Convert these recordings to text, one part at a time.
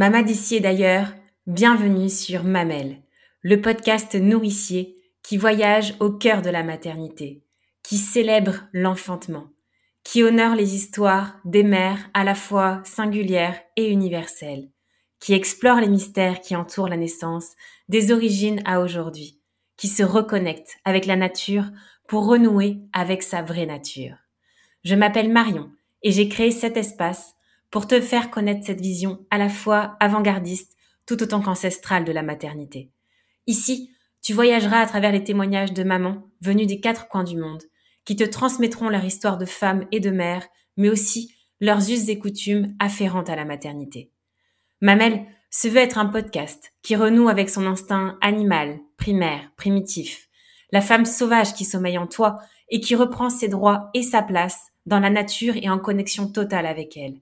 Maman d'ici d'ailleurs, bienvenue sur Mamel, le podcast nourricier qui voyage au cœur de la maternité, qui célèbre l'enfantement, qui honore les histoires des mères à la fois singulières et universelles, qui explore les mystères qui entourent la naissance des origines à aujourd'hui, qui se reconnecte avec la nature pour renouer avec sa vraie nature. Je m'appelle Marion et j'ai créé cet espace pour te faire connaître cette vision à la fois avant-gardiste tout autant qu'ancestrale de la maternité. Ici, tu voyageras à travers les témoignages de mamans venues des quatre coins du monde, qui te transmettront leur histoire de femme et de mère, mais aussi leurs us et coutumes afférentes à la maternité. Mamel se veut être un podcast qui renoue avec son instinct animal, primaire, primitif, la femme sauvage qui sommeille en toi et qui reprend ses droits et sa place dans la nature et en connexion totale avec elle.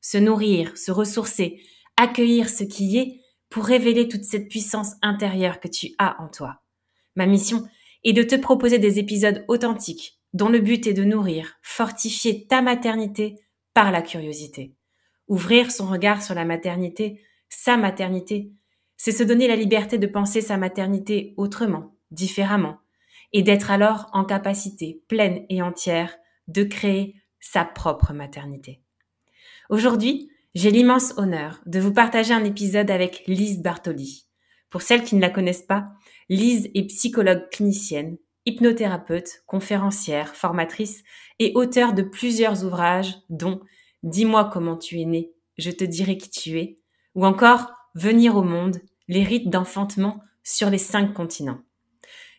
Se nourrir, se ressourcer, accueillir ce qui est pour révéler toute cette puissance intérieure que tu as en toi. Ma mission est de te proposer des épisodes authentiques dont le but est de nourrir, fortifier ta maternité par la curiosité. Ouvrir son regard sur la maternité, sa maternité, c'est se donner la liberté de penser sa maternité autrement, différemment, et d'être alors en capacité pleine et entière de créer sa propre maternité. Aujourd'hui, j'ai l'immense honneur de vous partager un épisode avec Lise Bartoli. Pour celles qui ne la connaissent pas, Lise est psychologue clinicienne, hypnothérapeute, conférencière, formatrice et auteure de plusieurs ouvrages dont Dis-moi comment tu es né, je te dirai qui tu es, ou encore Venir au monde, les rites d'enfantement sur les cinq continents.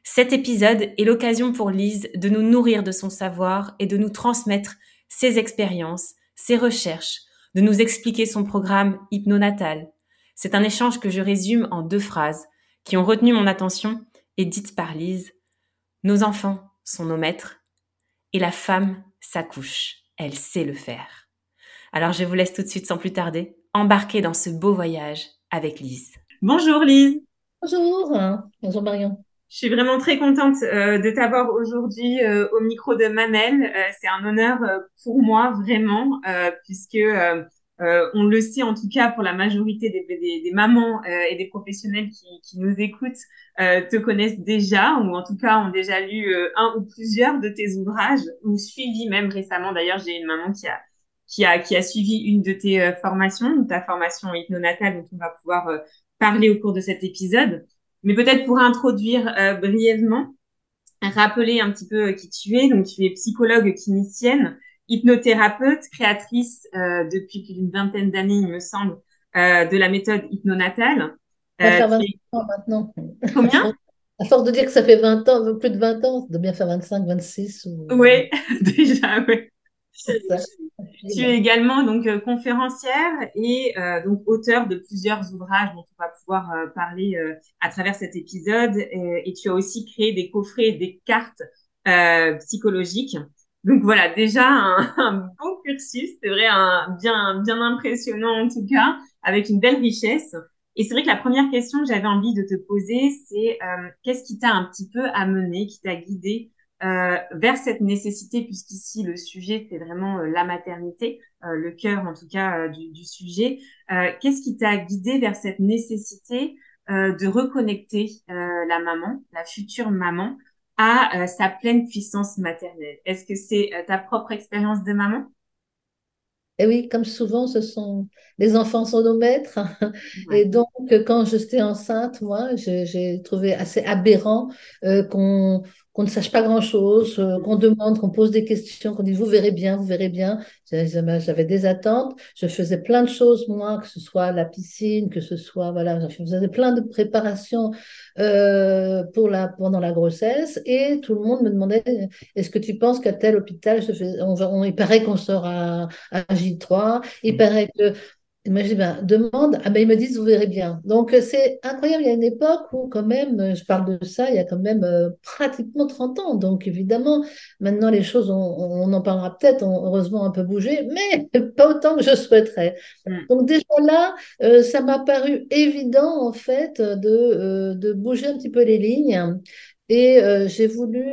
Cet épisode est l'occasion pour Lise de nous nourrir de son savoir et de nous transmettre ses expériences, ses recherches, de nous expliquer son programme hypnonatal. C'est un échange que je résume en deux phrases qui ont retenu mon attention et dites par Lise. Nos enfants sont nos maîtres et la femme s'accouche. Elle sait le faire. Alors je vous laisse tout de suite sans plus tarder embarquer dans ce beau voyage avec Lise. Bonjour Lise. Bonjour. Bonjour Marion. Je suis vraiment très contente euh, de t'avoir aujourd'hui euh, au micro de Mamel. Euh, c'est un honneur pour moi vraiment, puisque on le sait en tout cas pour la majorité des, des, des mamans et des professionnels qui, qui nous écoutent te connaissent déjà, ou en tout cas ont déjà lu un ou plusieurs de tes ouvrages, ou suivi même récemment. D'ailleurs, j'ai une maman qui a qui a qui a suivi une de tes formations, ta formation hypnonatale dont on va pouvoir parler au cours de cet épisode. Mais peut-être pour introduire euh, brièvement, rappeler un petit peu euh, qui tu es. Donc, tu es psychologue clinicienne, hypnothérapeute, créatrice euh, depuis plus d'une vingtaine d'années, il me semble, de la méthode hypnonatale. Ça fait 20 ans maintenant. Combien? À force de dire que ça fait 20 ans, plus de 20 ans, ça doit bien faire 25, 26. Ou... Oui, déjà, oui. Tu es également donc euh, conférencière et euh, donc auteur de plusieurs ouvrages dont on va pouvoir euh, parler à travers cet épisode. Et, tu as aussi créé des coffrets et des cartes psychologiques. Donc voilà, déjà un, un bon cursus, c'est vrai, un, bien bien impressionnant en tout cas, avec une belle richesse. Et c'est vrai que la première question que j'avais envie de te poser, c'est qu'est-ce qui t'a un petit peu amené, qui t'a guidé euh, vers cette nécessité, puisqu'ici le sujet c'est vraiment euh, la maternité, euh, le cœur en tout cas du, du, sujet. Qu'est-ce qui t'a guidé vers cette nécessité de reconnecter la maman, la future maman, à sa pleine puissance maternelle? Est-ce que c'est ta propre expérience de maman? Et oui, comme souvent, ce sont les enfants sont nos maîtres. Et donc, quand j'étais enceinte, moi, j'ai trouvé assez aberrant qu'on qu'on ne sache pas grand-chose, euh, qu'on demande, qu'on pose des questions, qu'on dit vous verrez bien, vous verrez bien. J'avais des attentes, je faisais plein de choses moi, que ce soit la piscine, que ce soit voilà, je faisais plein de préparations euh, pour la pendant la grossesse et tout le monde me demandait est-ce que tu penses qu'à tel hôpital je fais, on, il paraît qu'on sort à, à J3, il mmh. paraît que moi, je dis, ben, demande. Ah, ben, ils me disent, vous verrez bien. Donc, euh, c'est incroyable. Il y a une époque où, quand même, euh, je parle de ça, il y a quand même euh, pratiquement 30 ans. Donc, évidemment, maintenant, les choses, on, en parlera peut-être, ont heureusement un peu bougé, mais pas autant que je souhaiterais. Mm. Donc, déjà là, ça m'a paru évident, en fait, de, de bouger un petit peu les lignes. Et j'ai voulu,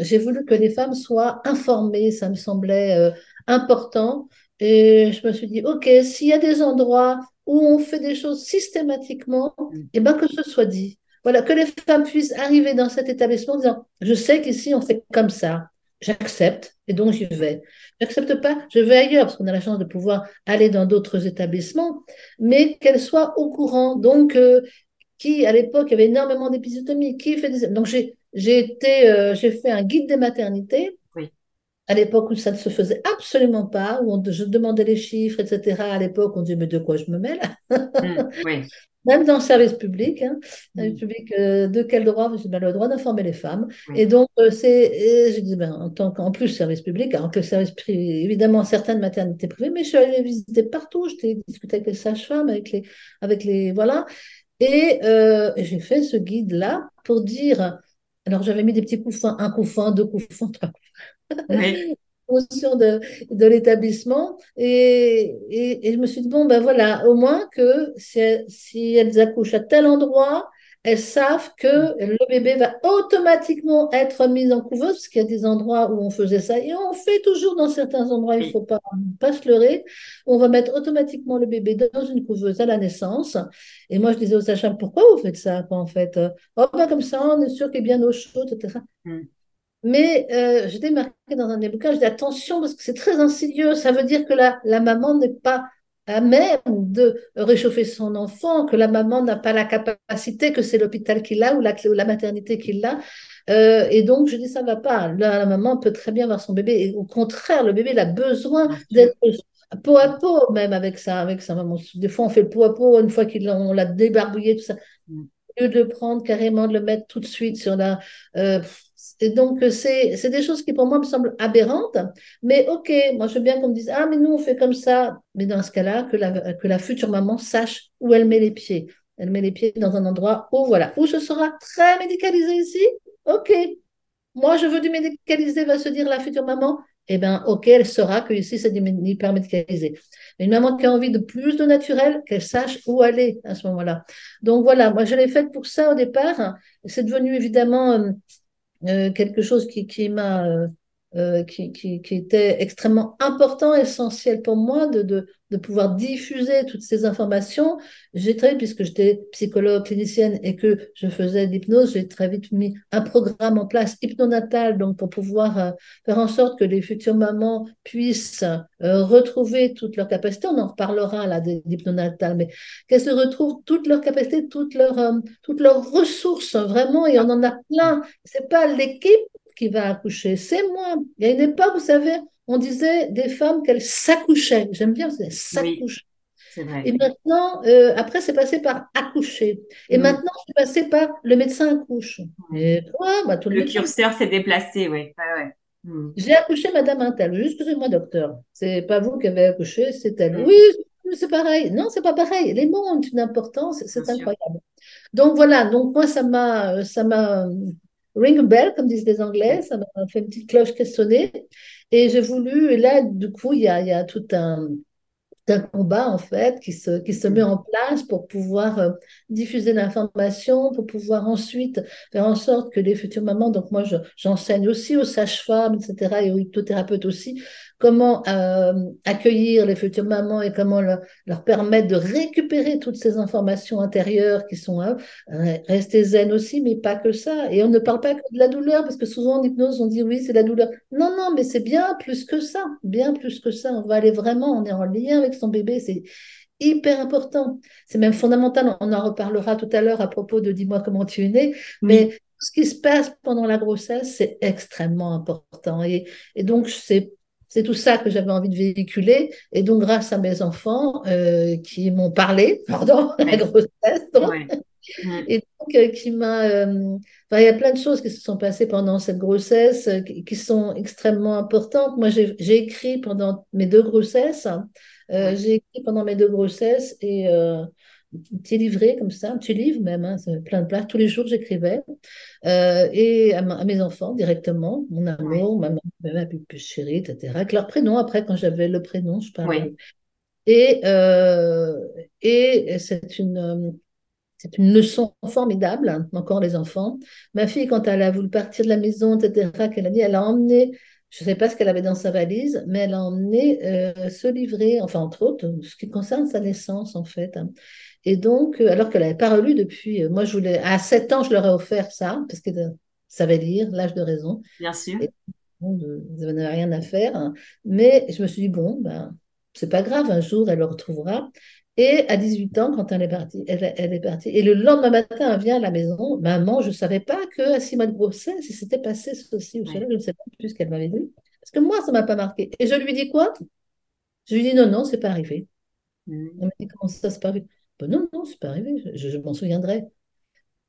j'ai voulu que les femmes soient informées. Ça me semblait important. Et je me suis dit, OK, s'il y a des endroits où on fait des choses systématiquement, Mm. eh ben que ce soit dit. Voilà, que les femmes puissent arriver dans cet établissement en disant, je sais qu'ici on fait comme ça, j'accepte et donc j'y vais. J'accepte pas, je vais ailleurs parce qu'on a la chance de pouvoir aller dans d'autres établissements, mais qu'elles soient au courant. Donc, euh, qui à l'époque avait énormément d'épisiotomie, qui fait des... donc j'ai été euh, j'ai fait un guide des maternités. À l'époque où ça ne se faisait absolument pas, où on- je demandais les chiffres, etc. À l'époque, on disait, mais de quoi je me mêle? Mm. Oui. Même dans le service public, hein, service Mm. public, euh, de quel droit? Je dis, ben, le droit d'informer les femmes. Et donc, euh, c'est, et je dis, ben, en tant qu'en plus service public, alors que le service privé, évidemment, certaines maternités privées, mais je suis allée visiter partout, j'étais discuté avec les sages-femmes, avec les, avec les, voilà. Et euh, j'ai fait ce guide-là pour dire, alors j'avais mis des petits couffins, un couffin, deux couffins, trois Oui. de, de l'établissement. Et, et, et je me suis dit, bon, ben voilà, au moins que si, elles- si elles accouchent à tel endroit, elles savent que le bébé va automatiquement être mis en couveuse, parce qu'il y a des endroits où on faisait ça, et on fait toujours dans certains endroits, il ne faut pas, pas se leurrer, on va mettre automatiquement le bébé dans une couveuse à la naissance. Et moi, je disais aux sages pourquoi vous faites ça, quoi, en fait? Oh, ben comme ça, on est sûr qu'il a bien eau chaude, etc. Mm. Mais euh, j'ai marqué dans un des bouquins, je dis attention parce que c'est très insidieux. Ça veut dire que la, la maman n'est pas à même de réchauffer son enfant, que la maman n'a pas la capacité, que c'est l'hôpital qui l'a ou la, ou la maternité qui l'a. Euh, et donc, je dis, ça va pas. La, la maman peut très bien voir son bébé. Et au contraire, le bébé, il a besoin d'être peau à peau, même avec sa, avec sa maman. Des fois, on fait le peau à peau, une fois qu'on l'a débarbouillé, tout ça. Mm. Au lieu de le prendre carrément, de le mettre tout de suite sur la. euh, et donc, c'est c'est des choses qui, pour moi, me semblent aberrantes. Mais OK, moi, je veux bien qu'on me dise, ah, mais nous, on fait comme ça. Mais dans ce cas-là, que la, que la future maman sache où elle met les pieds. Elle met les pieds dans un endroit où, voilà, où ce sera très médicalisé ici. OK. Moi, je veux du médicalisé, va se dire la future maman. Eh bien, OK, elle saura que ici, c'est du hyper médicalisé. Mais une maman qui a envie de plus de naturel, qu'elle sache où aller à ce moment-là. Donc voilà, moi, je l'ai faite pour ça au départ. C'est devenu évidemment euh, euh, quelque chose qui, qui m'a, euh, qui, était extrêmement important, essentiel pour moi de, pouvoir diffuser toutes ces informations. J'ai très, puisque j'étais psychologue clinicienne et que je faisais l'hypnose, j'ai très vite mis un programme en place hypnonatal, donc pour pouvoir euh, faire en sorte que les futures mamans puissent euh, retrouver toutes leurs capacités. On en reparlera là de l'hypnonatal, mais qu'elles se retrouvent toutes leurs capacités, toutes leurs, toutes leurs ressources, vraiment, et on en a plein. C'est pas l'équipe qui va accoucher, c'est moi. Il y a une époque, vous savez, on disait des femmes qu'elles s'accouchaient. J'aime bien, c'est s'accoucher. Vrai. Et maintenant, euh, après, c'est passé par accoucher. Et Mm. maintenant, c'est passé par le médecin accouche. Et quoi bah, tout le, curseur s'est déplacé, oui. Ouais, ouais. Mm. J'ai accouché Madame Intel. Excusez-moi, docteur. C'est pas vous qui avez accouché, c'est elle. Mm. Oui, c'est pareil. Non, c'est pas pareil. Les mots ont une importance, c'est sûr. incroyable. Donc voilà. Donc moi, ça m'a, ça m'a euh, ring a bell, comme disent les Anglais. Ça m'a fait une petite cloche qui a sonné. Et j'ai voulu. Et là, du coup, il y a, il y a tout un combat en fait qui se, qui se met en place pour pouvoir euh, diffuser l'information, pour pouvoir ensuite faire en sorte que les futures mamans, donc moi je- j'enseigne aussi aux sages-femmes, etc., et aux hypnothérapeutes aussi, comment euh, accueillir les futures mamans et comment leur, leur permettre de récupérer toutes ces informations intérieures qui sont euh, rester zen aussi, mais pas que ça. Et on ne parle pas que de la douleur, parce que souvent en hypnose on dit oui c'est la douleur. Non, non, mais c'est bien plus que ça, bien plus que ça. On va aller vraiment, on est en lien avec son bébé, c'est hyper important. C'est même fondamental. On en reparlera tout à l'heure à propos de Dis-moi comment tu es né. Mais Oui. ce qui se passe pendant la grossesse, c'est extrêmement important. Et, et donc, c'est c'est tout ça que j'avais envie de véhiculer. Et donc, grâce à mes enfants euh, qui m'ont parlé pendant la grossesse, donc, Ouais. Et donc euh, qui m'a. euh, il y a plein de choses qui se sont passées pendant cette grossesse euh, qui, sont extrêmement importantes. Moi, j'ai écrit pendant mes deux grossesses. Ouais. j'ai écrit pendant mes deux grossesses et petit livret comme ça, un petit livre même, hein, plein de places. Tous les jours, j'écrivais. Euh, et à, ma- à mes enfants directement, mon amour, ma, ma, ma plus chérie, etc. Avec leur prénom, après, quand j'avais le prénom, je parlais. Et, euh, et c'est une, euh, c'est une leçon formidable, hein, encore les enfants. Ma fille, quand elle a voulu partir de la maison, etc., qu'elle a dit, elle a emmené Je ne sais pas ce qu'elle avait dans sa valise, mais elle a emmené euh, ce livret, enfin entre autres, ce qui concerne sa naissance en fait. hein. Et donc, euh, alors qu'elle n'avait pas relu depuis, euh, moi je voulais, à 7 ans, je leur ai offert ça, parce qu'elle savait lire, l'âge de raison. Bien sûr. Et bon, de- ils n'avaient rien à faire. hein. Mais je me suis dit, bon, ben, c'est pas grave, un jour elle le retrouvera. Et à 18 ans, quand elle est partie, elle, elle est partie. Et le lendemain matin, elle vient à la maison. Maman, je ne savais pas qu'à six mois de grossesse, il s'était passé ceci ou cela. Je ne sais pas plus ce qu'elle m'avait dit. Parce que moi, ça ne m'a pas marqué. Et je lui dis quoi? Je lui dis non, non, c'est pas arrivé. Mm. Elle me dit comment ça, c'est pas arrivé? Ben non, non, c'est pas arrivé. Je, je m'en souviendrai.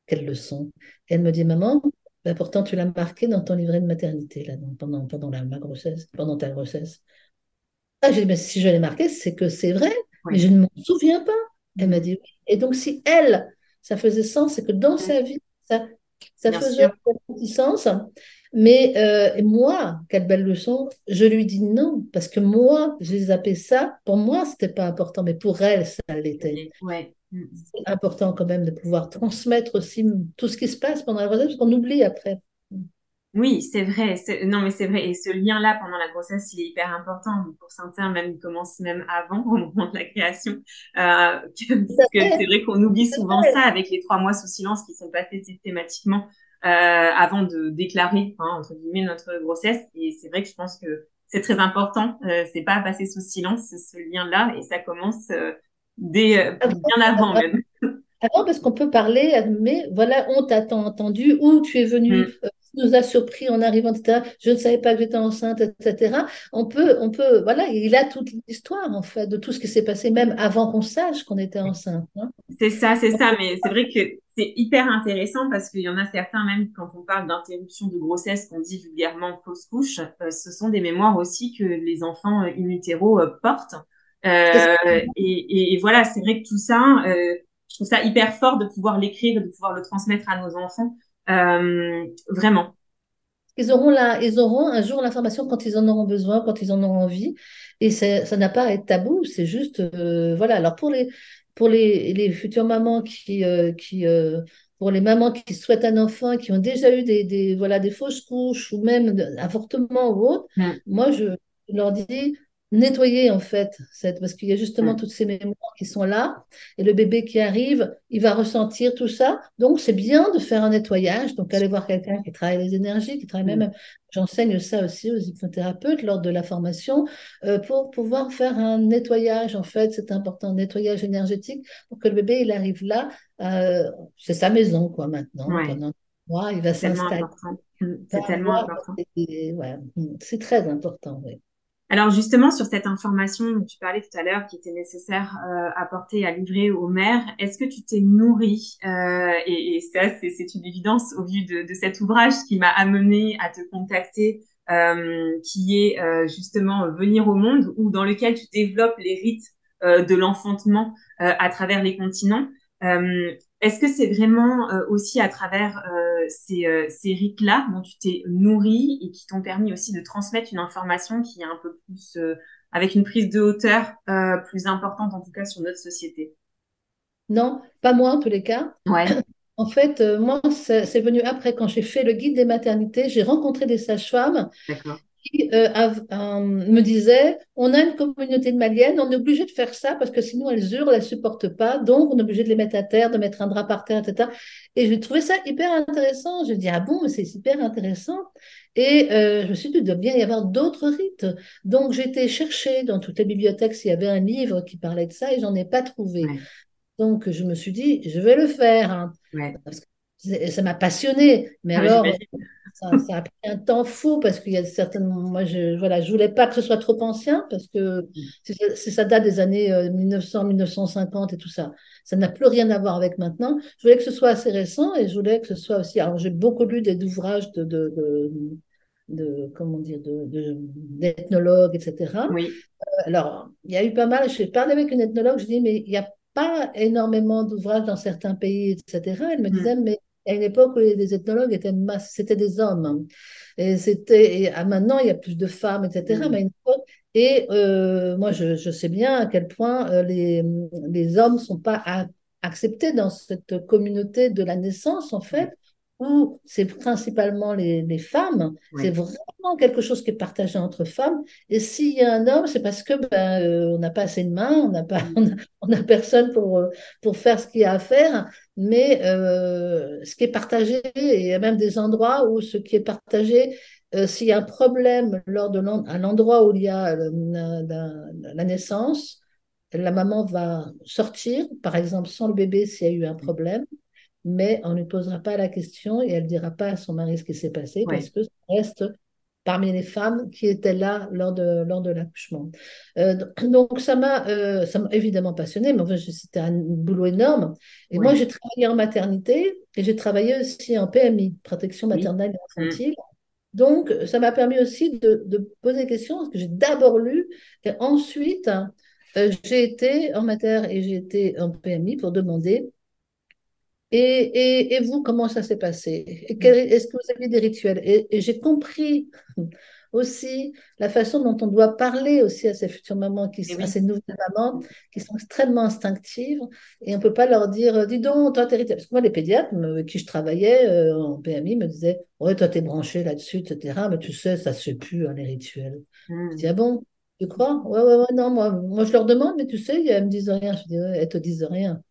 Quelle leçon. Elle me dit, maman, ben pourtant tu l'as marqué dans ton livret de maternité, là, pendant, pendant la, ma grossesse, pendant ta grossesse. Ah, j'ai dit, mais si je l'ai marqué, c'est que c'est vrai, mais je ne m'en souviens pas. Elle m'a Mm. dit, oui. Et donc, si elle, ça faisait sens, c'est que dans sa vie, ça, ça Bien faisait sens. Mais euh, moi, quelle belle leçon, je lui dis non, parce que moi, j'ai zappé ça. Pour moi, c'était pas important, mais pour elle, ça l'était. Ouais. Mm. C'est important quand même de pouvoir transmettre aussi tout ce qui se passe pendant la grossesse, parce qu'on oublie après. Oui, c'est vrai. Non, mais c'est vrai. Et ce lien-là pendant la grossesse, il est hyper important. Pour certains, même, il commence même avant, au moment de la création. Euh, que- parce que c'est vrai qu'on oublie souvent ça avec les trois mois sous silence qui sont passés systématiquement euh, avant de déclarer, hein, entre guillemets, notre grossesse. Et c'est vrai que je pense que c'est très important. Euh, c'est pas passer sous silence ce lien-là. Et ça commence euh, dès euh, bien avant même. Avant, parce qu'on peut parler, mais voilà, on t'a entendu, ou tu es venu, Mm. Nous a surpris en arrivant, etc. Je ne savais pas que j'étais enceinte, etc. On peut, on peut, voilà, il a toute l'histoire, en fait, de tout ce qui s'est passé, même avant qu'on sache qu'on était enceinte. hein. C'est ça, c'est ça, mais c'est vrai que c'est hyper intéressant parce qu'il y en a certains, même quand on parle d'interruption de grossesse, qu'on dit vulgairement fausse couche, euh, ce sont des mémoires aussi que les enfants euh, in utero euh, portent. Euh, et, et- et voilà, c'est vrai que tout ça, je trouve ça hyper fort de pouvoir l'écrire et de pouvoir le transmettre à nos enfants. Euh, vraiment. Ils auront la, ils auront un jour l'information quand ils en auront besoin, quand ils en auront envie. Et ça n'a pas à être tabou, c'est juste, euh, voilà. Alors pour les, pour les, les futures mamans qui, euh, qui euh, pour les mamans qui souhaitent un enfant, qui ont déjà eu des, des, voilà, des fausses couches ou même avortement ou autre, Mm. moi je leur dis nettoyer en fait, cette, parce qu'il y a justement Mm. toutes ces mémoires qui sont là. Et le bébé qui arrive, il va ressentir tout ça. Donc, c'est bien de faire un nettoyage. Donc, aller voir quelqu'un qui travaille les énergies, qui travaille Mm. même, j'enseigne ça aussi aux hypnothérapeutes lors de la formation, euh, pour pouvoir faire un nettoyage. En fait, c'est important, un nettoyage énergétique pour que le bébé, il arrive là. euh, c'est sa maison, quoi, maintenant. Ouais. Pendant un mois, il va s'installer. tellement important. ouais, c'est très important, oui. Alors justement, sur cette information dont tu parlais tout à l'heure, qui était nécessaire euh, à porter, à livrer aux mères, est-ce que tu t'es nourrie euh, et, ça, c'est une évidence au vu de, cet ouvrage qui m'a amené à te contacter, euh, qui est euh, justement Venir au monde, ou dans lequel tu développes les rites de l'enfantement à travers les continents. Est-ce que c'est vraiment euh, aussi à travers euh, ces, euh, ces rites-là dont tu t'es nourri et qui t'ont permis aussi de transmettre une information qui est un peu plus euh, avec une prise de hauteur plus importante en tout cas sur notre société? Non, pas moi en tous les cas. Ouais, En fait, moi, c'est c'est venu après, quand j'ai fait le guide des maternités, j'ai rencontré des sages-femmes d'accord. Qui euh, euh, me disaient, on a une communauté de Maliennes, on est obligé de faire ça parce que sinon elles hurlent, elles ne supportent pas, donc on est obligé de les mettre à terre, de mettre un drap par terre, etc. Et j'ai trouvé ça hyper intéressant. Je dis, ah bon, mais c'est hyper intéressant. Et euh, je me suis dit, il doit bien y avoir d'autres rites. Donc été chercher dans toutes les bibliothèques s'il y avait un livre qui parlait de ça et j'en ai pas trouvé. Ouais. Donc je me suis dit, je vais le faire. hein. Ouais. Parce que c'est- ça m'a passionné. Mais Ah, alors. Ça, ça a pris un temps fou parce qu'il y a certainement. Moi, je voilà, je voulais pas que ce soit trop ancien parce que si ça, date des années euh, 1900, 1950 et tout ça, ça n'a plus rien à voir avec maintenant. Je voulais que ce soit assez récent et je voulais que ce soit aussi. Alors, j'ai beaucoup lu des ouvrages de, de, de, de- comment dire, de, de- d'ethnologues, etc. Oui, Alors, il y a eu pas mal. J'ai parlé avec une ethnologue, je dis, mais il n'y a pas énormément d'ouvrages dans certains pays, etc. Elle me Mm. disait, mais à une époque où les ethnologues étaient masse, c'était des hommes. hein. Et c'était, et à maintenant, il y a plus de femmes, etc. Mm. Mais à une époque, et euh, moi, je, je sais bien à quel point euh, les, les hommes ne sont pas acceptés dans cette communauté de la naissance, en fait. Où c'est principalement les, les femmes, c'est vraiment quelque chose qui est partagé entre femmes. Et s'il y a un homme, c'est parce que ben, euh, on n'a pas assez de mains, on n'a pas, on a, personne pour, euh, pour faire ce qu'il y a à faire. Mais euh, ce qui est partagé, et il y a même des endroits où ce qui est partagé, s'il y a un problème lors de un endroit où il y a la naissance, la maman va sortir, par exemple, sans le bébé s'il y a eu un problème mais on ne posera pas la question et elle ne dira pas à son mari ce qui s'est passé parce que ça reste parmi les femmes qui étaient là lors de, lors de l'accouchement. Euh, donc ça m'a euh, évidemment passionné, mais c'était un boulot énorme. Et moi, j'ai travaillé en maternité et j'ai travaillé aussi en PMI, protection maternelle et mmh. infantile. Donc, ça m'a permis aussi de, de, poser des questions, parce que j'ai d'abord lu, et ensuite, euh, j'ai été en mater et j'ai été en PMI pour demander et, et, vous, comment ça s'est passé? Est-ce que vous avez des rituels? Et, j'ai compris aussi la façon dont on doit parler aussi à ces futures mamans, qui sont, à ces nouvelles mamans, qui sont extrêmement instinctives. Et on ne peut pas leur dire, dis donc, toi, t'es rituel. Parce que moi, les pédiatres avec qui je travaillais euh, en PMI me disaient, ouais, toi, t'es branché là-dessus, etc. Mais tu sais, ça se plus, hein, les rituels. Je dis, ah bon? Tu crois? Ouais, ouais, ouais, non, moi, moi, je leur demande, mais tu sais, elles me disent rien. Je dis, ouais, elles te disent rien.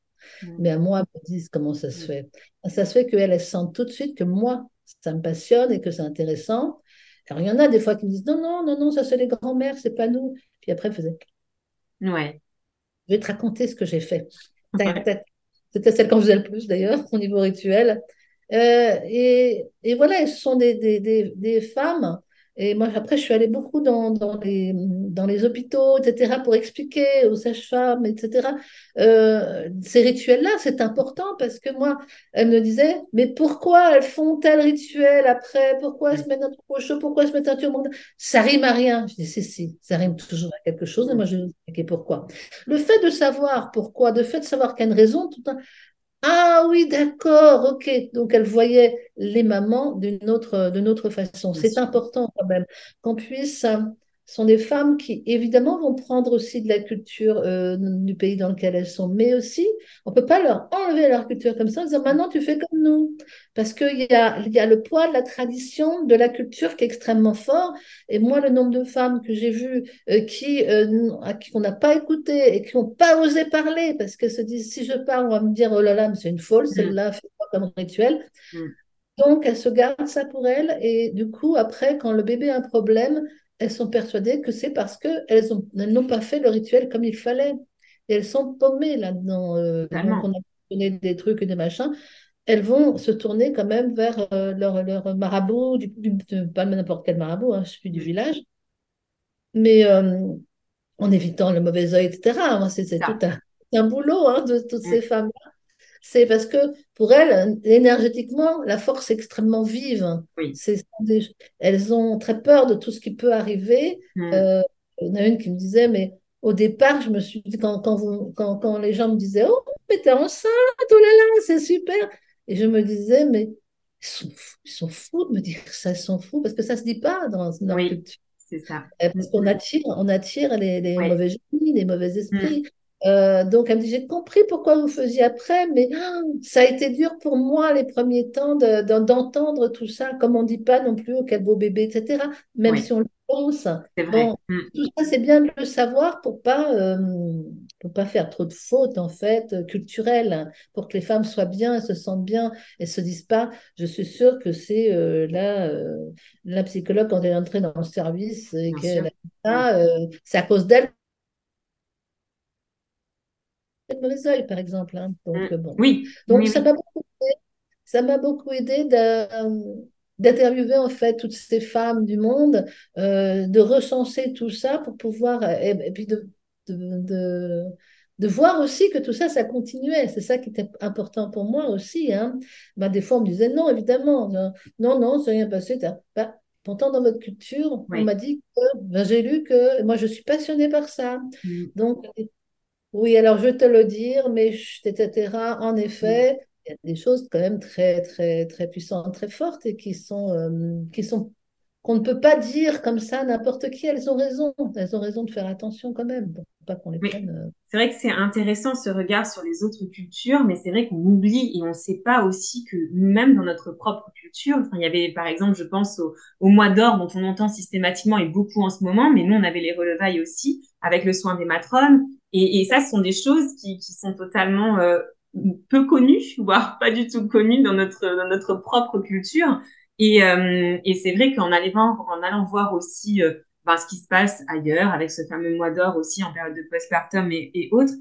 Mais à moi, elles me disent comment ça se fait. Ça se fait qu'elles sentent tout de suite que moi, ça me passionne et que c'est intéressant. Alors, il y en a des fois qui me disent non, non, non, non, ça c'est les grands-mères, c'est pas nous. Puis après, elles faisaient. Ouais. Je vais te raconter ce que j'ai fait. C'était celle qu'on faisait le plus d'ailleurs, au niveau rituel. Euh, et, et, voilà, ce sont des, des, des, des femmes et moi, après, je suis allée beaucoup dans, dans, les, dans les hôpitaux, etc., pour expliquer aux sages-femmes, etc. Euh, ces rituels-là, c'est important parce que moi, elle me disait, mais pourquoi elles font tel rituel après? Pourquoi elles se mettent un truc au chaud? Pourquoi elles se mettent un turban Ça rime à rien. Je dis, si, si, ça rime toujours à quelque chose. Et moi, je vais expliquer pourquoi. Le fait de savoir pourquoi, le fait de savoir qu'il y a une raison, tout un, ah oui, d'accord, ok. Donc elle voyait les mamans d'une autre, d'une autre façon. C'est important quand même qu'on puisse euh, sont des femmes qui, évidemment, vont prendre aussi de la culture euh, du pays dans lequel elles sont, mais aussi, on ne peut pas leur enlever leur culture comme ça en disant maintenant tu fais comme nous. Parce qu'il y a, y a le poids de la tradition, de la culture qui est extrêmement fort. Et moi, le nombre de femmes que j'ai vues euh, qui, euh, à qui on n'a pas écouté et qui n'ont pas osé parler parce qu'elles se disent si je parle, on va me dire oh là là, mais c'est une folle, mm. celle-là fait pas comme rituel. Mm. Donc, elles se gardent ça pour elles. Et du coup, après, quand le bébé a un problème, elles sont persuadées que c'est parce qu'elles n'ont pas fait le rituel comme il fallait. Et elles sont paumées là-dedans. Euh, on a donné des trucs et des machins. Elles vont se tourner quand même vers euh, leur, leur, marabout, du, pas n'importe quel marabout, hein, je suis du village, mais euh, en évitant le mauvais oeil, etc. C'est tout un, un boulot hein, de toutes ces femmes-là c'est parce que pour elles, énergétiquement, la force est extrêmement vive. elles ont très peur de tout ce qui peut arriver. Hmm. Euh, il y en a une qui me disait, mais au départ, je me suis dit, quand, quand, les gens me disaient, oh, mais t'es enceinte, oh là là, c'est super. Et je me disais, mais ils sont, fous, de me dire ça, ils sont fous, parce que ça ne se dit pas dans, dans oui, culture. C'est ça. Euh, parce qu'on attire, on attire les, mauvais génies, les mauvais esprits. Euh, donc, elle me dit, j'ai compris pourquoi vous faisiez après, mais ah, ça a été dur pour moi les premiers temps d'entendre tout ça, comme on ne dit pas non plus, oh, quel beau bébé, etc., même si on le pense. Bon, mm. Tout ça, c'est bien de le savoir pour pas, euh, pour pas faire trop de fautes, en fait, culturelles, pour que les femmes soient bien, se sentent bien et se disent pas, je suis sûre que c'est euh, là, la psychologue, quand elle est entrée dans le service, et qu'elle a dit ça, c'est à cause d'elle de mauvais oeil, par exemple. Hein. Donc, mm. bon. Oui. Donc, ça m'a beaucoup aidé, ça m'a beaucoup aidé d'interviewer en fait toutes ces femmes du monde, euh, de recenser tout ça pour pouvoir, et, puis de, de, de, voir aussi que tout ça, ça continuait. C'est ça qui était important pour moi aussi. Hein. Bah, des fois, on me disait non, évidemment, non, non, c'est rien passé. Bah, pourtant, dans votre culture, on m'a dit que, ben, j'ai lu que, moi, je suis passionnée par ça. Mm. Donc, oui, alors je vais te le dire, mais etc. En effet, il y a des choses quand même très, très, très puissantes, très fortes et qui sont, euh, qui sont qu'on ne peut pas dire comme ça n'importe qui. Elles ont raison. Elles ont raison de faire attention quand même, pour pas qu'on les prenne. Euh. C'est vrai que c'est intéressant ce regard sur les autres cultures, mais c'est vrai qu'on oublie et on ne sait pas aussi que nous-mêmes, dans notre propre culture, il y avait par exemple, je pense au, au mois d'or dont on entend systématiquement et beaucoup en ce moment, mais nous on avait les relevailles aussi avec le soin des matrones. Et, et ça, ce sont des choses qui, qui sont totalement euh, peu connues, voire pas du tout connues dans notre, dans notre propre culture. Et, euh, et c'est vrai qu'en allant, en allant voir aussi euh, ben, ce qui se passe ailleurs, avec ce fameux mois d'or aussi en période de postpartum et, et autres,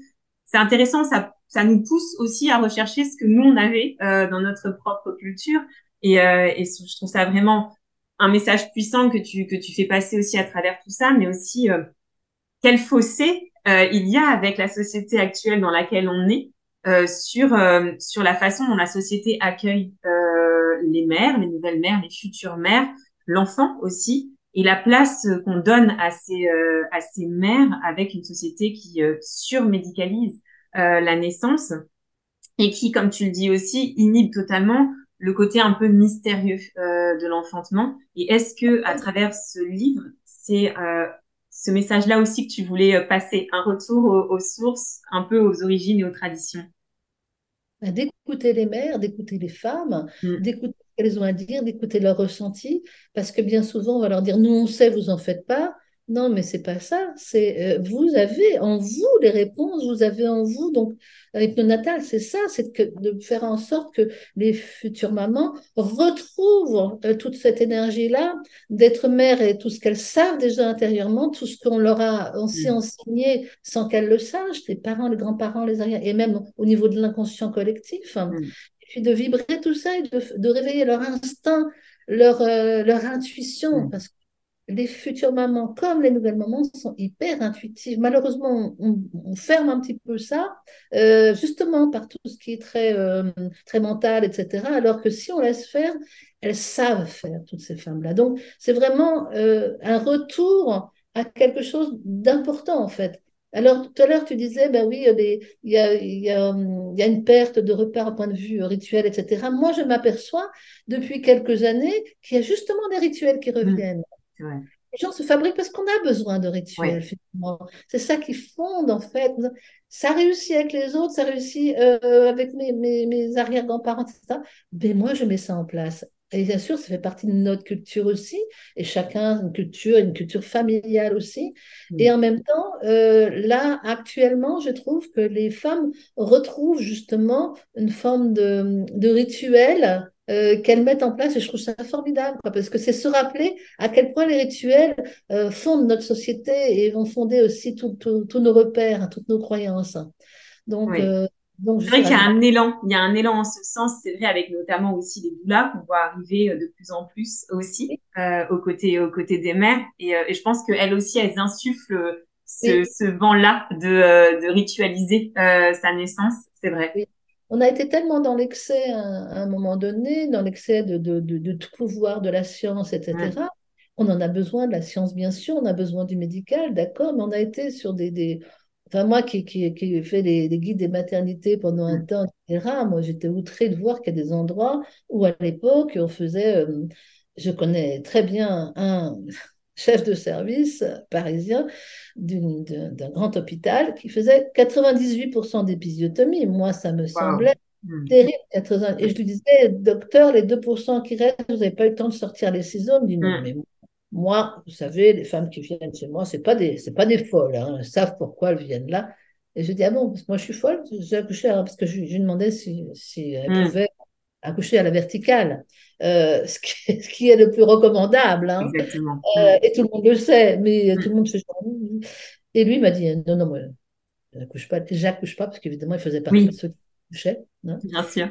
c'est intéressant, ça, ça nous pousse aussi à rechercher ce que nous, on avait euh, dans notre propre culture. Et, euh, et je trouve ça vraiment un message puissant que tu, que tu fais passer aussi à travers tout ça, mais aussi quel fossé il y a avec la société actuelle dans laquelle on est euh, sur, euh, sur la façon dont la société accueille les mères, les nouvelles mères, les futures mères, l'enfant aussi, et la place qu'on donne à ces, à ces mères avec une société qui surmédicalise la naissance et qui, comme tu le dis aussi, inhibe totalement le côté un peu mystérieux euh, de l'enfantement. Et est-ce que à travers ce livre, c'est euh, ce message-là aussi que tu voulais euh, passer, un retour aux, aux, sources, un peu aux origines et aux traditions bah, D'écouter les mères, d'écouter les femmes, mm. d'écouter ce qu'elles ont à dire, d'écouter leurs ressentis, parce que bien souvent, on va leur dire, nous on sait, vous en faites pas. Non, mais c'est pas ça. C'est euh, vous avez en vous les réponses, vous avez en vous donc l'hypnonatal, c'est ça, c'est de faire en sorte que les futures mamans retrouvent euh, toute cette énergie-là d'être mère et tout ce qu'elles savent déjà intérieurement, tout ce qu'on leur a aussi mm. enseigné sans qu'elles le sachent, les parents, les grands-parents, les arrières, et même au niveau de l'inconscient collectif. Mm. Et puis de vibrer tout ça et de, de réveiller leur instinct, leur, euh, leur intuition, mm. parce que les futures mamans comme les nouvelles mamans sont hyper intuitives. Malheureusement, on, ferme un petit peu ça, euh, justement par tout ce qui est très, euh, très mental, etc. Alors que si on laisse faire, elles savent faire, toutes ces femmes-là. Donc, c'est vraiment euh, un retour à quelque chose d'important, en fait. Alors, tout à l'heure, tu disais, ben oui, il y a, y, a, y a, une perte de repères au point de vue rituel, etc. Moi, je m'aperçois depuis quelques années qu'il y a justement des rituels qui mmh. Les gens se fabriquent parce qu'on a besoin de rituels, C'est ça qui fonde, en fait. Ça réussit avec les autres, ça réussit euh, avec mes, mes, mes arrière-grands-parents, etc. Mais moi, je mets ça en place. Et bien sûr, ça fait partie de notre culture aussi, et chacun une culture, une culture familiale aussi. Et en même temps, euh, là, actuellement, je trouve que les femmes retrouvent justement une forme de, de rituel euh, qu'elles mettent en place et je trouve ça formidable parce que c'est se rappeler à quel point les rituels euh, fondent notre société et vont fonder aussi tous nos repères, toutes nos croyances. Donc, euh, donc c'est vrai qu'il y a un élan, il y a un élan en ce sens, c'est vrai avec notamment aussi les doulas qu'on voit arriver de plus en plus aussi aux côtés aux côtés des mères. Et, et je pense qu'elles aussi elles insufflent ce, ce vent-là de, de ritualiser sa naissance, c'est vrai on a été tellement dans l'excès à, un moment donné, dans l'excès de, de, tout pouvoir de la science, etc. On en a besoin de la science, bien sûr, on a besoin du médical, d'accord, mais on a été sur des... Enfin, moi qui, qui, qui ai fait des, guides des maternités pendant un temps, etc., moi j'étais outrée de voir qu'il y a des endroits où à l'époque on faisait... Euh, je connais très bien un chef de service parisien d'un grand hôpital qui faisait 98% d'épisiotomie. Moi, ça me semblait hmm. terrible. Et je lui disais, docteur, les 2% qui restent, vous n'avez pas eu le temps de sortir les ciseaux. Il me dit, non, hmm. mais moi, vous savez, les femmes qui viennent chez moi, ce pas des, pas des folles. Hein. Elles savent pourquoi elles viennent là. Et je dis, ah bon, parce que moi, je suis folle. J'ai accouché, parce que je, lui demandais si, si elle hmm. pouvait accoucher à la verticale, euh, ce, qui est, le plus recommandable. Hein. Euh, et tout le monde le sait, mais tout le monde fait Et lui m'a dit non, non, moi, j'accouche pas, j'accouche pas, parce qu'évidemment, il faisait partie de ceux qui couchaient. Hein. Bien sûr.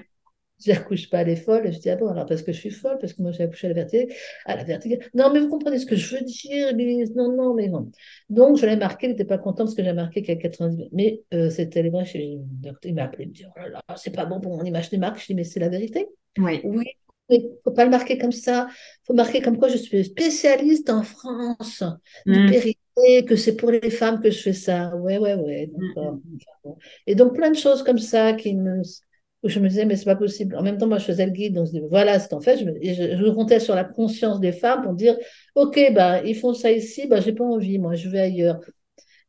J'accouche pas, les folles. Et je dis, ah bon, alors parce que je suis folle, parce que moi j'ai accouché à la verticale. À la verticale. Non, mais vous comprenez ce que je veux dire, Non, non, mais non. Donc, je l'ai marqué, il n'était pas content parce que j'ai marqué qu'il y a 90 Mais euh, c'était les vrais chez. Il m'a appelé, il me dit, oh là là, c'est pas bon pour mon image des marques. Je dis, mais c'est la vérité. Oui. Oui, mais il ne faut pas le marquer comme ça. Il faut marquer comme quoi je suis spécialiste en France du mm. périté, que c'est pour les femmes que je fais ça. Ouais, ouais, ouais. Mm, mm. Et donc, plein de choses comme ça qui me où je me disais, mais c'est pas possible. En même temps, moi, je faisais le guide, donc je disais, voilà ce qu'en fait, je, je, je, comptais sur la conscience des femmes pour dire, OK, bah, ils font ça ici, bah, j'ai pas envie, moi, je vais ailleurs.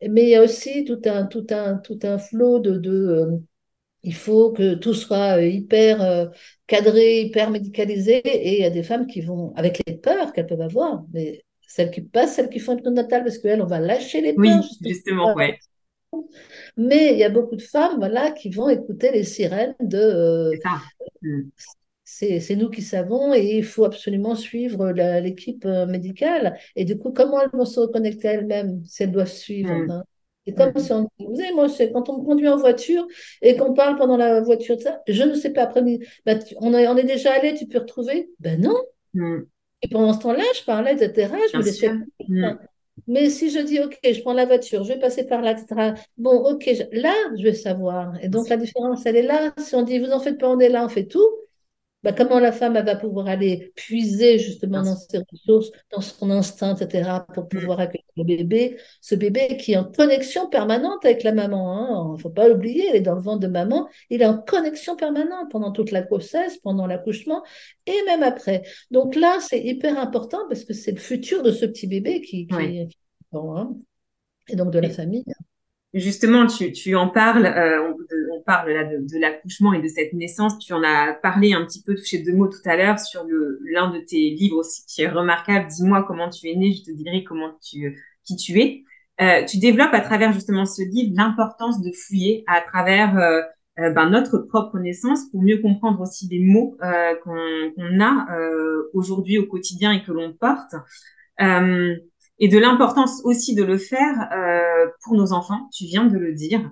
Mais il y a aussi tout un, tout un, tout un flot de, de euh, il faut que tout soit euh, hyper euh, cadré, hyper médicalisé, et il y a des femmes qui vont, avec les peurs qu'elles peuvent avoir, mais celles qui passent, celles qui font une natale, parce qu'elles, on va lâcher les peurs. Oui, justement, ouais. Mais il y a beaucoup de femmes voilà, qui vont écouter les sirènes de... Euh, mm. c'est nous qui savons et il faut absolument suivre l'équipe euh, médicale. Et du coup, comment elles vont se reconnecter elles-mêmes si elles doivent suivre mm. hein? C'est comme mm. si on, vous savez, moi, quand on me conduit en voiture et qu'on parle pendant la voiture, ça, je ne sais pas, après, bah, on, est, on est déjà allé, tu peux retrouver? Ben non. Et pendant ce temps-là, je parlais, etc. Je me laissais. Mais si je dis, OK, je prends la voiture, je vais passer par là, etc. Bon, OK, là, je vais savoir. Et donc, la différence, elle est là. Si on dit, vous en faites pas, on est là, on fait tout, bah, comment la femme elle va pouvoir aller puiser justement dans ses ressources, dans son instinct, etc., pour mm. pouvoir accueillir le bébé, ce bébé qui est en connexion permanente avec la maman. Il hein. ne faut pas l'oublier, il est dans le ventre de maman, il est en connexion permanente pendant toute la grossesse, pendant l'accouchement et même après. Donc là, c'est hyper important parce que c'est le futur de ce petit bébé qui, qui, bon, hein. et donc de la famille. Justement, tu, tu en parles, euh, on, parle là de, l'accouchement et de cette naissance. Tu en as parlé un petit peu, touché deux mots tout à l'heure sur l'un de tes livres aussi qui est remarquable. Dis-moi comment tu es né, je te dirai comment tu qui tu es. Euh, tu développes à travers justement ce livre l'importance de fouiller à travers euh, euh ben, notre propre naissance pour mieux comprendre aussi des mots qu'on a aujourd'hui au quotidien et que l'on porte et de l'importance aussi de le faire pour nos enfants. Tu viens de le dire.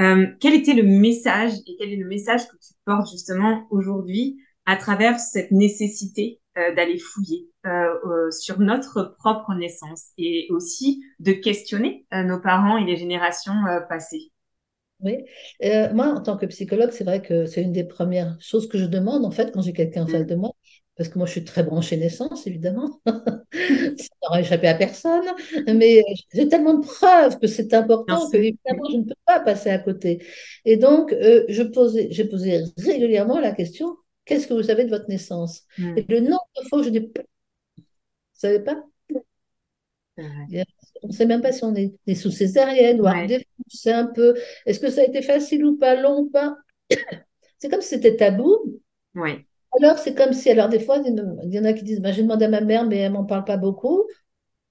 Euh, quel était le message et quel est le message que tu portes justement aujourd'hui à travers cette nécessité euh, d'aller fouiller euh, sur notre propre naissance et aussi de questionner euh, nos parents et les générations euh, passées? Oui, moi en tant que psychologue, c'est vrai que c'est une des premières choses que je demande en fait quand j'ai quelqu'un en face mm. de moi parce que moi je suis très branchée naissance, évidemment, ça n'aura échappé à personne, mais j'ai tellement de preuves que c'est important que évidemment je ne peux pas passer à côté. Et donc euh, je posais, j'ai posé régulièrement la question qu'est-ce que vous savez de votre naissance? Hmm. Et le nombre de fois où je dis vous savez pas? On ne sait même pas si on est, sous césarienne ou ouais. c'est un peu. Est-ce que ça a été facile ou pas, long ou pas? C'est comme si c'était tabou. Oui. Alors, c'est comme si, alors des fois, il y en a qui disent, bah, j'ai demandé à ma mère, mais elle m'en parle pas beaucoup.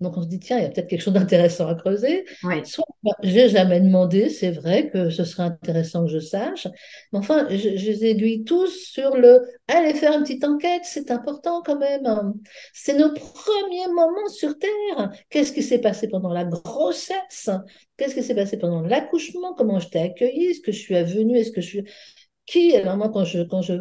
Donc, on se dit, tiens, il y a peut-être quelque chose d'intéressant à creuser. Oui. Soit, bah, j'ai jamais demandé, c'est vrai que ce serait intéressant que je sache. Mais enfin, je, les aiguille tous sur le, allez faire une petite enquête, c'est important quand même. C'est nos premiers moments sur Terre. Qu'est-ce qui s'est passé pendant la grossesse? Qu'est-ce qui s'est passé pendant l'accouchement? Comment je t'ai accueilli? Est-ce que je suis venue? Est-ce que je suis qui, alors moi, quand je, quand je,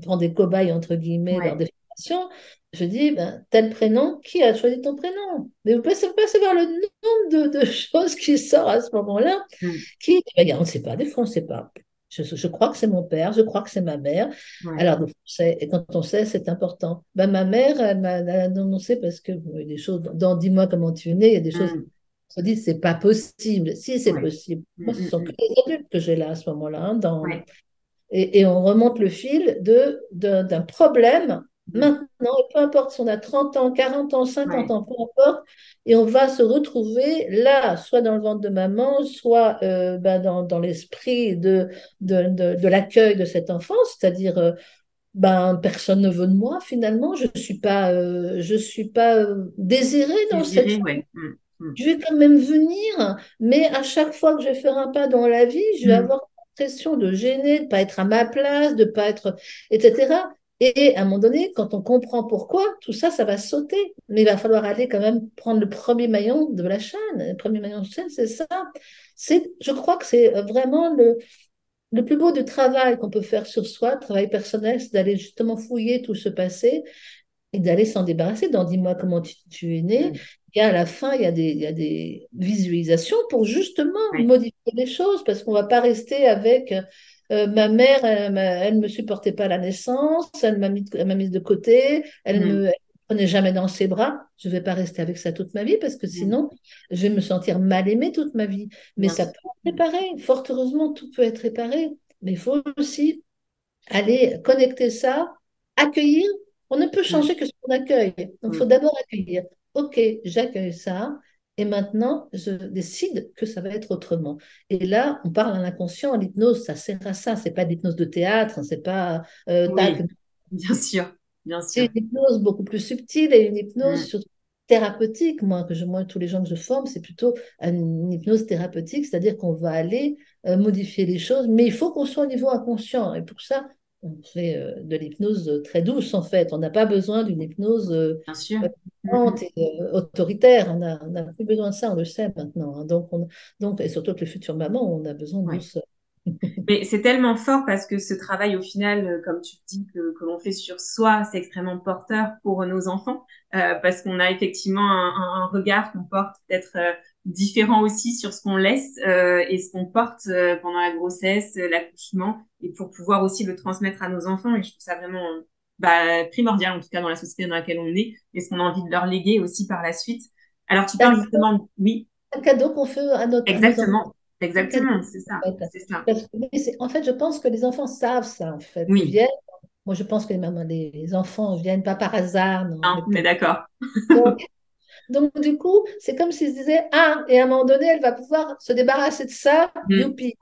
prends des cobayes, entre guillemets, dans des formations, je dis, ben, tel prénom, qui a choisi ton prénom? Mais vous pouvez pas savoir le nombre de, de, choses qui sortent à ce moment-là. Mm. Qui, ben, on ne sait pas, des fois, on ne sait pas. Je, je, crois que c'est mon père, je crois que c'est ma mère. Alors, on sait, et quand on sait, c'est important. Ben, ma mère, elle m'a annoncé parce que bon, il y a des choses, dans Dis-moi comment tu es né, il y a des choses mm. on se dit c'est pas possible. Si, c'est possible. Moi, ce mm, sont que les adultes que j'ai là à ce moment-là, hein, dans, et, on remonte le fil de, d'un problème maintenant, et peu importe si on a 30 ans, 40 ans, 50 ans, peu importe, et on va se retrouver là, soit dans le ventre de maman, soit euh, ben dans, dans l'esprit de, de, de, l'accueil de cet enfant, c'est-à-dire euh, ben, personne ne veut de moi finalement, je ne suis pas, euh, je suis pas désirée dans cette... Mm, mm. Je vais quand même venir, mais à chaque fois que je vais faire un pas dans la vie, je vais mm. avoir de gêner, de pas être à ma place, de pas être, etc. Et à un moment donné, quand on comprend pourquoi, tout ça, ça va sauter. Mais il va falloir aller quand même prendre le premier maillon de la chaîne. Le premier maillon de la chaîne, c'est ça. C'est, je crois que c'est vraiment le, le plus beau du travail qu'on peut faire sur soi, travail personnel, c'est d'aller justement fouiller tout ce passé et d'aller s'en débarrasser. Dans Dis-moi comment tu, es né. Mm. Et à la fin, il y a des, il y a des visualisations pour justement modifier les choses, parce qu'on ne va pas rester avec euh, ma mère, elle ne me supportait pas à la naissance, elle m'a mis, mise de côté, elle ne mm. me prenait jamais dans ses bras. Je ne vais pas rester avec ça toute ma vie, parce que mm. sinon, je vais me sentir mal aimée toute ma vie. Mais ça peut être réparé. Fort heureusement, tout peut être réparé. Mais il faut aussi aller connecter ça, accueillir. On ne peut changer que ce qu'on accueille. Donc, il faut d'abord accueillir. OK, j'accueille ça. Et maintenant, je décide que ça va être autrement. Et là, on parle à l'inconscient, l'hypnose, ça sert à ça. C'est pas l'hypnose de théâtre, c'est pas euh, Bien sûr, bien sûr. C'est une hypnose beaucoup plus subtile et une hypnose mm. thérapeutique. Moi, que je, moi, tous les gens que je forme, c'est plutôt une hypnose thérapeutique, c'est-à-dire qu'on va aller euh, modifier les choses, mais il faut qu'on soit au niveau inconscient. Et pour ça, on fait euh, de l'hypnose très douce en fait. On n'a pas besoin d'une hypnose euh, euh, et autoritaire. On n'a plus besoin de ça, on le sait maintenant. Hein. Donc, on, donc, et surtout que les futures mamans, on a besoin de douceur. Mais c'est tellement fort parce que ce travail, au final, comme tu dis, que, que l'on fait sur soi, c'est extrêmement porteur pour nos enfants parce qu'on a effectivement un, un regard qu'on porte peut-être différent aussi sur ce qu'on laisse euh, et ce qu'on porte euh, pendant la grossesse, euh, l'accouchement, et pour pouvoir aussi le transmettre à nos enfants. Et je trouve ça vraiment bah, primordial, en tout cas dans la société dans laquelle on est, et ce qu'on a envie de leur léguer aussi par la suite. Alors tu parles justement, oui. Un cadeau qu'on fait à notre Exactement. Exactement, c'est ça. En fait, je pense que les enfants savent ça, en fait. Oui. Viennent, moi, je pense que les, mamans, les enfants ne viennent pas par hasard. Non, non mais d'accord. Donc, du coup, c'est comme s'ils se disaient Ah, et à un moment donné, elle va pouvoir se débarrasser de ça, mm. youpi.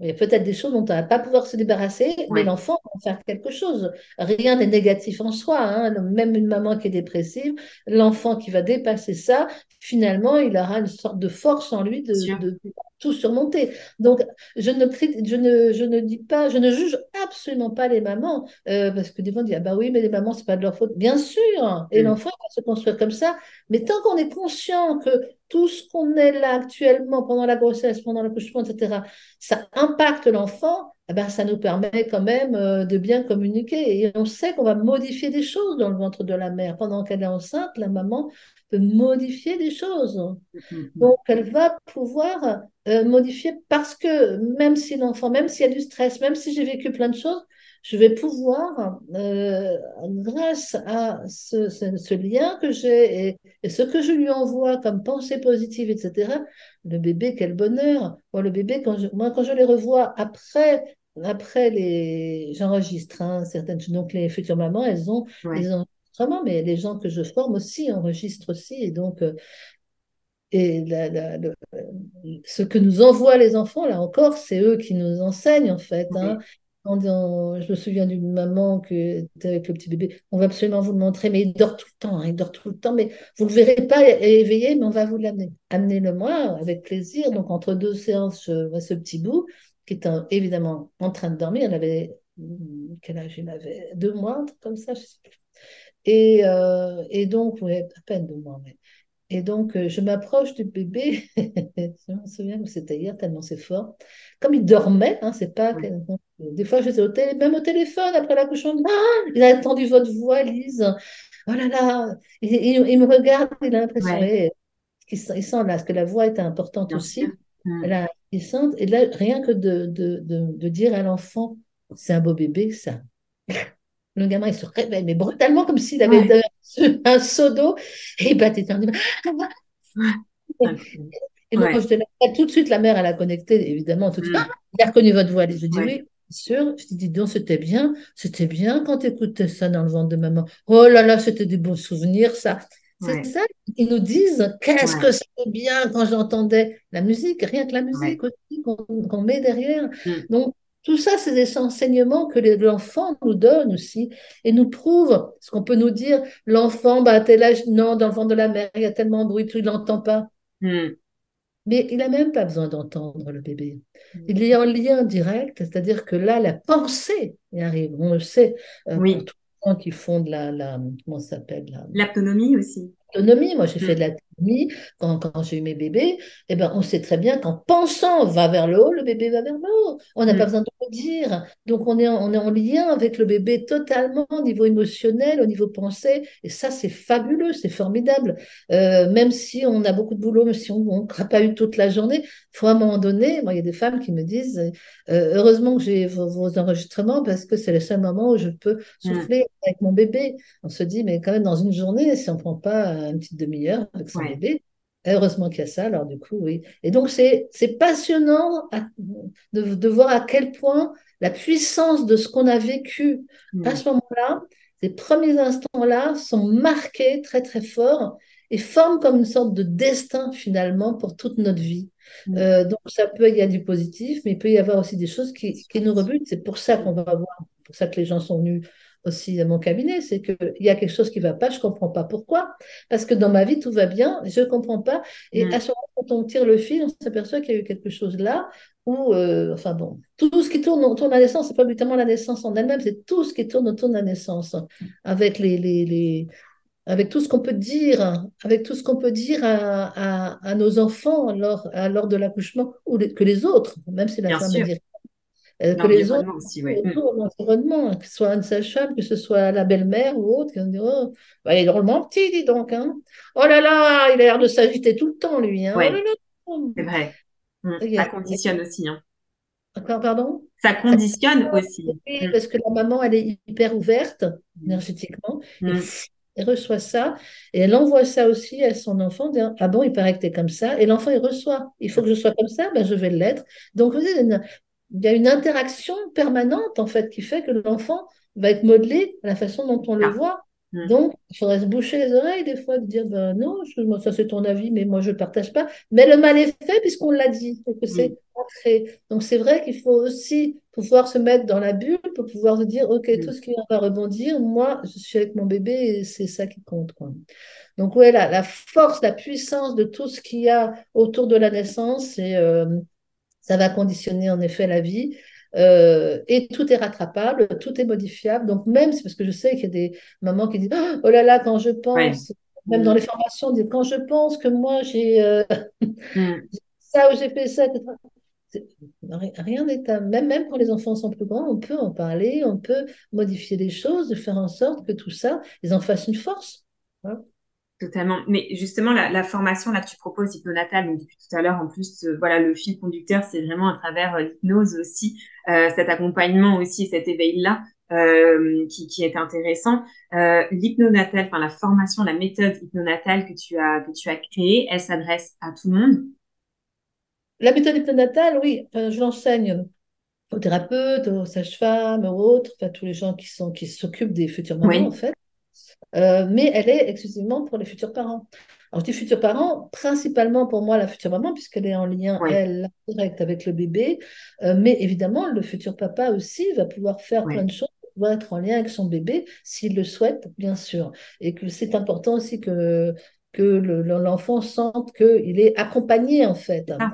Il y a peut-être des choses dont elle ne va pas pouvoir se débarrasser, mais l'enfant va faire quelque chose. Rien n'est négatif en soi. Hein. Même une maman qui est dépressive, l'enfant qui va dépasser ça, finalement, il aura une sorte de force en lui de, de tout surmonter. Donc, je ne, je, ne, je ne dis pas, je ne juge absolument pas les mamans, euh, parce que des fois on dit, ah bah oui, mais les mamans, c'est pas de leur faute. Bien sûr, et mm. l'enfant va se construire comme ça, mais tant qu'on est conscient que tout ce qu'on est là actuellement, pendant la grossesse, pendant l'accouchement, etc., ça impacte l'enfant, eh ben, ça nous permet quand même euh, de bien communiquer. Et on sait qu'on va modifier des choses dans le ventre de la mère. Pendant qu'elle est enceinte, la maman peut modifier des choses. Mm-hmm. Donc, elle va pouvoir euh, modifier parce que même si l'enfant, même s'il y a du stress, même si j'ai vécu plein de choses, je vais pouvoir, euh, grâce à ce, lien que j'ai et, ce que je lui envoie comme pensée positive, etc., le bébé, quel bonheur. Moi, le bébé, quand je, moi, quand je les revois après, après les. J'enregistre hein, certaines. Donc, les futures mamans, elles ont les enregistrements, mais les gens que je forme aussi enregistrent aussi. Et donc, euh, et ce que nous envoient les enfants, là encore, c'est eux qui nous enseignent en fait. Hein je me souviens d'une maman qui était avec le petit bébé. On va absolument vous le montrer, mais il dort tout le temps. Hein, il dort tout le temps, mais vous ne le verrez pas éveillé, mais on va vous l'amener. Amenez-le-moi avec plaisir. Donc, entre deux séances, je ce petit bout qui est évidemment en train de dormir. Elle avait, hmm, quel âge il avait? Deux mois, comme ça, je sais plus. Et, euh, donc, à peine deux mois, mais et donc, euh, je m'approche du bébé, je me souviens que c'était hier, tellement c'est fort. Comme il dormait, hein, c'est pas. Des fois, j'étais au télé... même au téléphone après l'accouchement. Ah, il a entendu votre voix, Lise. Oh là là. Il, me regarde, il a l'impression. Il, sent là, que la voix était importante aussi. Là, il sent, et là, rien que de, de, de, de dire à l'enfant, c'est un beau bébé, ça. Le gamin, il se réveille, mais brutalement, comme s'il avait un seau d'eau, et il battait Et donc, quand je te tout de suite, la mère, elle a connecté, évidemment, tout de suite. Mm. il a reconnu votre voix. Je dis oui, bien sûr. Je dis, donc, c'était bien. C'était bien quand tu écoutais ça dans le ventre de maman. Oh là là, c'était des bons souvenirs, ça. C'est ça. Ils nous disent qu'est-ce que c'était bien quand j'entendais la musique, rien que la musique aussi qu'on met derrière. Mm. Donc, tout ça, c'est des enseignements que l'enfant nous donne aussi et nous prouve ce qu'on peut nous dire. L'enfant, bah, tel âge, non, dans le ventre de la mère, il y a tellement de bruit, tu ne l'entends pas. Hmm. Mais il n'a même pas besoin d'entendre le bébé. Hmm. Il est en lien direct, c'est-à-dire que là, la pensée arrive. On le sait. Euh, oui. Tous les gens qui font de la, la comment s'appelle L'autonomie aussi. L'autonomie, moi j'ai fait de la quand, quand j'ai eu mes bébés, eh ben, on sait très bien qu'en pensant va vers le haut, le bébé va vers le haut. On n'a mm. pas besoin de le dire. Donc on est, on est en lien avec le bébé totalement au niveau émotionnel, au niveau pensée. Et ça, c'est fabuleux, c'est formidable. Euh, même si on a beaucoup de boulot, même si on pas eu toute la journée, il faut à un moment donné, moi, il y a des femmes qui me disent, euh, heureusement que j'ai vos, enregistrements parce que c'est le seul moment où je peux mm. souffler avec mon bébé. On se dit, mais quand même, dans une journée, si on ne prend pas une petite demi-heure avec son Heureusement qu'il y a ça, alors du coup, oui. Et donc, c'est passionnant de, de, voir à quel point la puissance de ce qu'on a vécu à ce moment-là, ces premiers instants-là, sont marqués très, très fort et forment comme une sorte de destin finalement pour toute notre vie. Euh, donc, ça peut, il y a du positif, mais il peut y avoir aussi des choses qui, qui nous rebutent. C'est pour ça qu'on va voir, pour ça que les gens sont venus aussi à mon cabinet, c'est qu'il y a quelque chose qui ne va pas, je ne comprends pas pourquoi. Parce que dans ma vie, tout va bien, je ne comprends pas. Et mm. à ce moment, quand on tire le fil, on s'aperçoit qu'il y a eu quelque chose là où, euh, enfin bon, tout ce qui tourne autour de la naissance, ce n'est pas notamment la naissance en elle-même, c'est tout ce qui tourne autour de la naissance, avec les, les, les avec tout ce qu'on peut dire, avec tout ce qu'on peut dire à, à, nos enfants lors, à, lors de l'accouchement, ou que les autres, même si la femme est euh, que les autres aussi, autour de l'environnement, que ce soit une sage-femme, que ce soit la belle-mère ou autre, qui dire oh, bah, il est drôlement petit, dis donc. Hein. Oh là là, il a l'air de s'agiter tout le temps, lui. Hein. Oh c'est vrai. Hum, ça conditionne aussi. Hein. pardon? Ça conditionne aussi. Hum. parce que la maman, elle est hyper ouverte énergétiquement. elle reçoit ça et elle envoie ça aussi à son enfant. ah bon, il paraît que tu es comme ça. Et l'enfant, il reçoit. Il faut que je sois comme ça, ben, je vais l'être. Donc, vous avez il y a une interaction permanente en fait qui fait que l'enfant va être modelé à la façon dont on le ah. voit. Mm. Donc, il faudrait se boucher les oreilles des fois, de dire ben non, ça c'est ton avis, mais moi je ne partage pas. Mais le mal est fait puisqu'on l'a dit, que c'est mm. Donc, c'est vrai qu'il faut aussi pouvoir se mettre dans la bulle pour pouvoir se dire ok, mm. tout ce qui va rebondir, moi je suis avec mon bébé et c'est ça qui compte. Quoi. Donc, ouais, la, la force, la puissance de tout ce qu'il y a autour de la naissance, c'est. Euh, ça va conditionner en effet la vie. Euh, et tout est rattrapable, tout est modifiable. Donc même, c'est parce que je sais qu'il y a des mamans qui disent Oh là là, quand je pense, même dans les formations, quand je pense que moi j'ai euh, mm. ça ou j'ai fait ça, Rien n'est même, même quand les enfants sont plus grands, on peut en parler, on peut modifier les choses, de faire en sorte que tout ça, ils en fassent une force. Hein. Totalement. Mais justement, la, formation là que tu proposes, hypnonatal, donc depuis tout à l'heure, en plus, euh, voilà, le fil conducteur, c'est vraiment à travers euh, l'hypnose aussi, euh, cet accompagnement aussi, cet éveil-là, qui, qui, est intéressant. L'hypnonatal, enfin la formation, la méthode hypnonatale que tu as que tu as créée, elle s'adresse à tout le monde? La méthode hypnonatale, oui, je l'enseigne aux thérapeutes, aux sages-femmes, aux autres, enfin tous les gens qui sont qui s'occupent des futurs mamans en fait. Euh, mais elle est exclusivement pour les futurs parents. Alors, je dis futurs parents, principalement pour moi la future maman, puisqu'elle est en lien, elle, direct avec le bébé. Euh, mais évidemment, le futur papa aussi va pouvoir faire plein de choses, pouvoir être en lien avec son bébé, s'il le souhaite, bien sûr. Et que c'est important aussi que, que l'enfant sente qu'il est accompagné, en fait. Ah.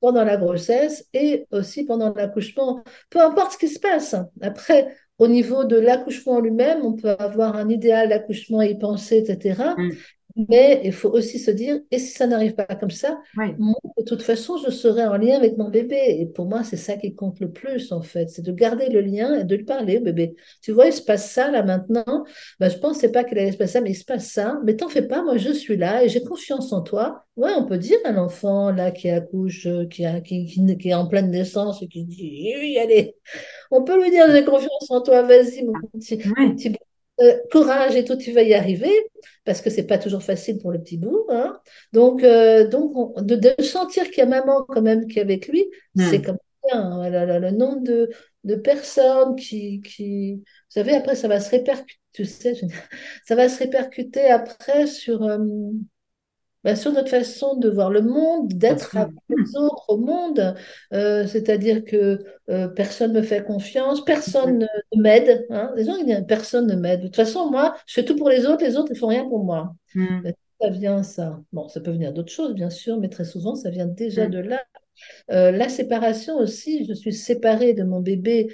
pendant la grossesse et aussi pendant l'accouchement, peu importe ce qui se passe. Après, au niveau de l'accouchement lui-même, on peut avoir un idéal d'accouchement et y penser, etc. Mais il faut aussi se dire, et si ça n'arrive pas comme ça, moi, de toute façon, je serai en lien avec mon bébé. Et pour moi, c'est ça qui compte le plus, en fait. C'est de garder le lien et de lui parler au bébé. Tu vois, il se passe ça là maintenant. Ben, je ne pensais pas qu'il allait se passer ça, mais il se passe ça. Mais t'en fais pas, moi, je suis là et j'ai confiance en toi. Ouais, on peut dire à l'enfant là qui accouche, euh, qui, a, qui, qui, est en pleine naissance et qui dit, oui, allez. On peut lui dire, j'ai confiance en toi, vas-y, mon petit, mon petit euh, courage et tout, tu vas y arriver, parce que c'est pas toujours facile pour le petit bout. Hein. Donc, euh, donc de, sentir qu'il y a maman quand même qui est avec lui, hmm. c'est comme bien. le, nombre de, de personnes qui, qui, vous savez, après ça va se répercuter, tu sais, ça va se répercuter après sur euh, bah, sur notre façon de voir le monde, d'être avec les autres au monde. Euh, c'est-à-dire que euh, personne ne me fait confiance, personne ne m'aide. Hein. Les gens ils disent personne ne m'aide. De toute façon, moi, je fais tout pour les autres, les autres, ils font rien pour moi. Hmm. Ça vient ça. Bon, ça peut venir d'autres choses, bien sûr, mais très souvent, ça vient déjà hmm. de là. Euh, la séparation aussi, je suis séparée de mon bébé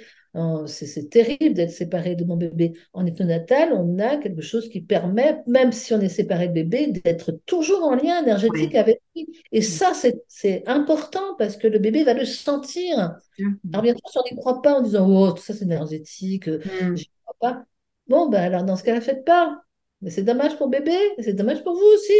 c'est terrible d'être séparé de mon bébé. En natal, on a quelque chose qui permet, même si on est séparé de bébé, d'être toujours en lien énergétique avec lui. Et ça, c'est important parce que le bébé va le sentir. Alors bien sûr, si on n'y croit pas en disant oh tout ça c'est énergétique, euh, mm. je ne crois pas. Bon ben alors dans ce cas-là, faites pas. Mais c'est dommage pour bébé, c'est dommage pour vous aussi.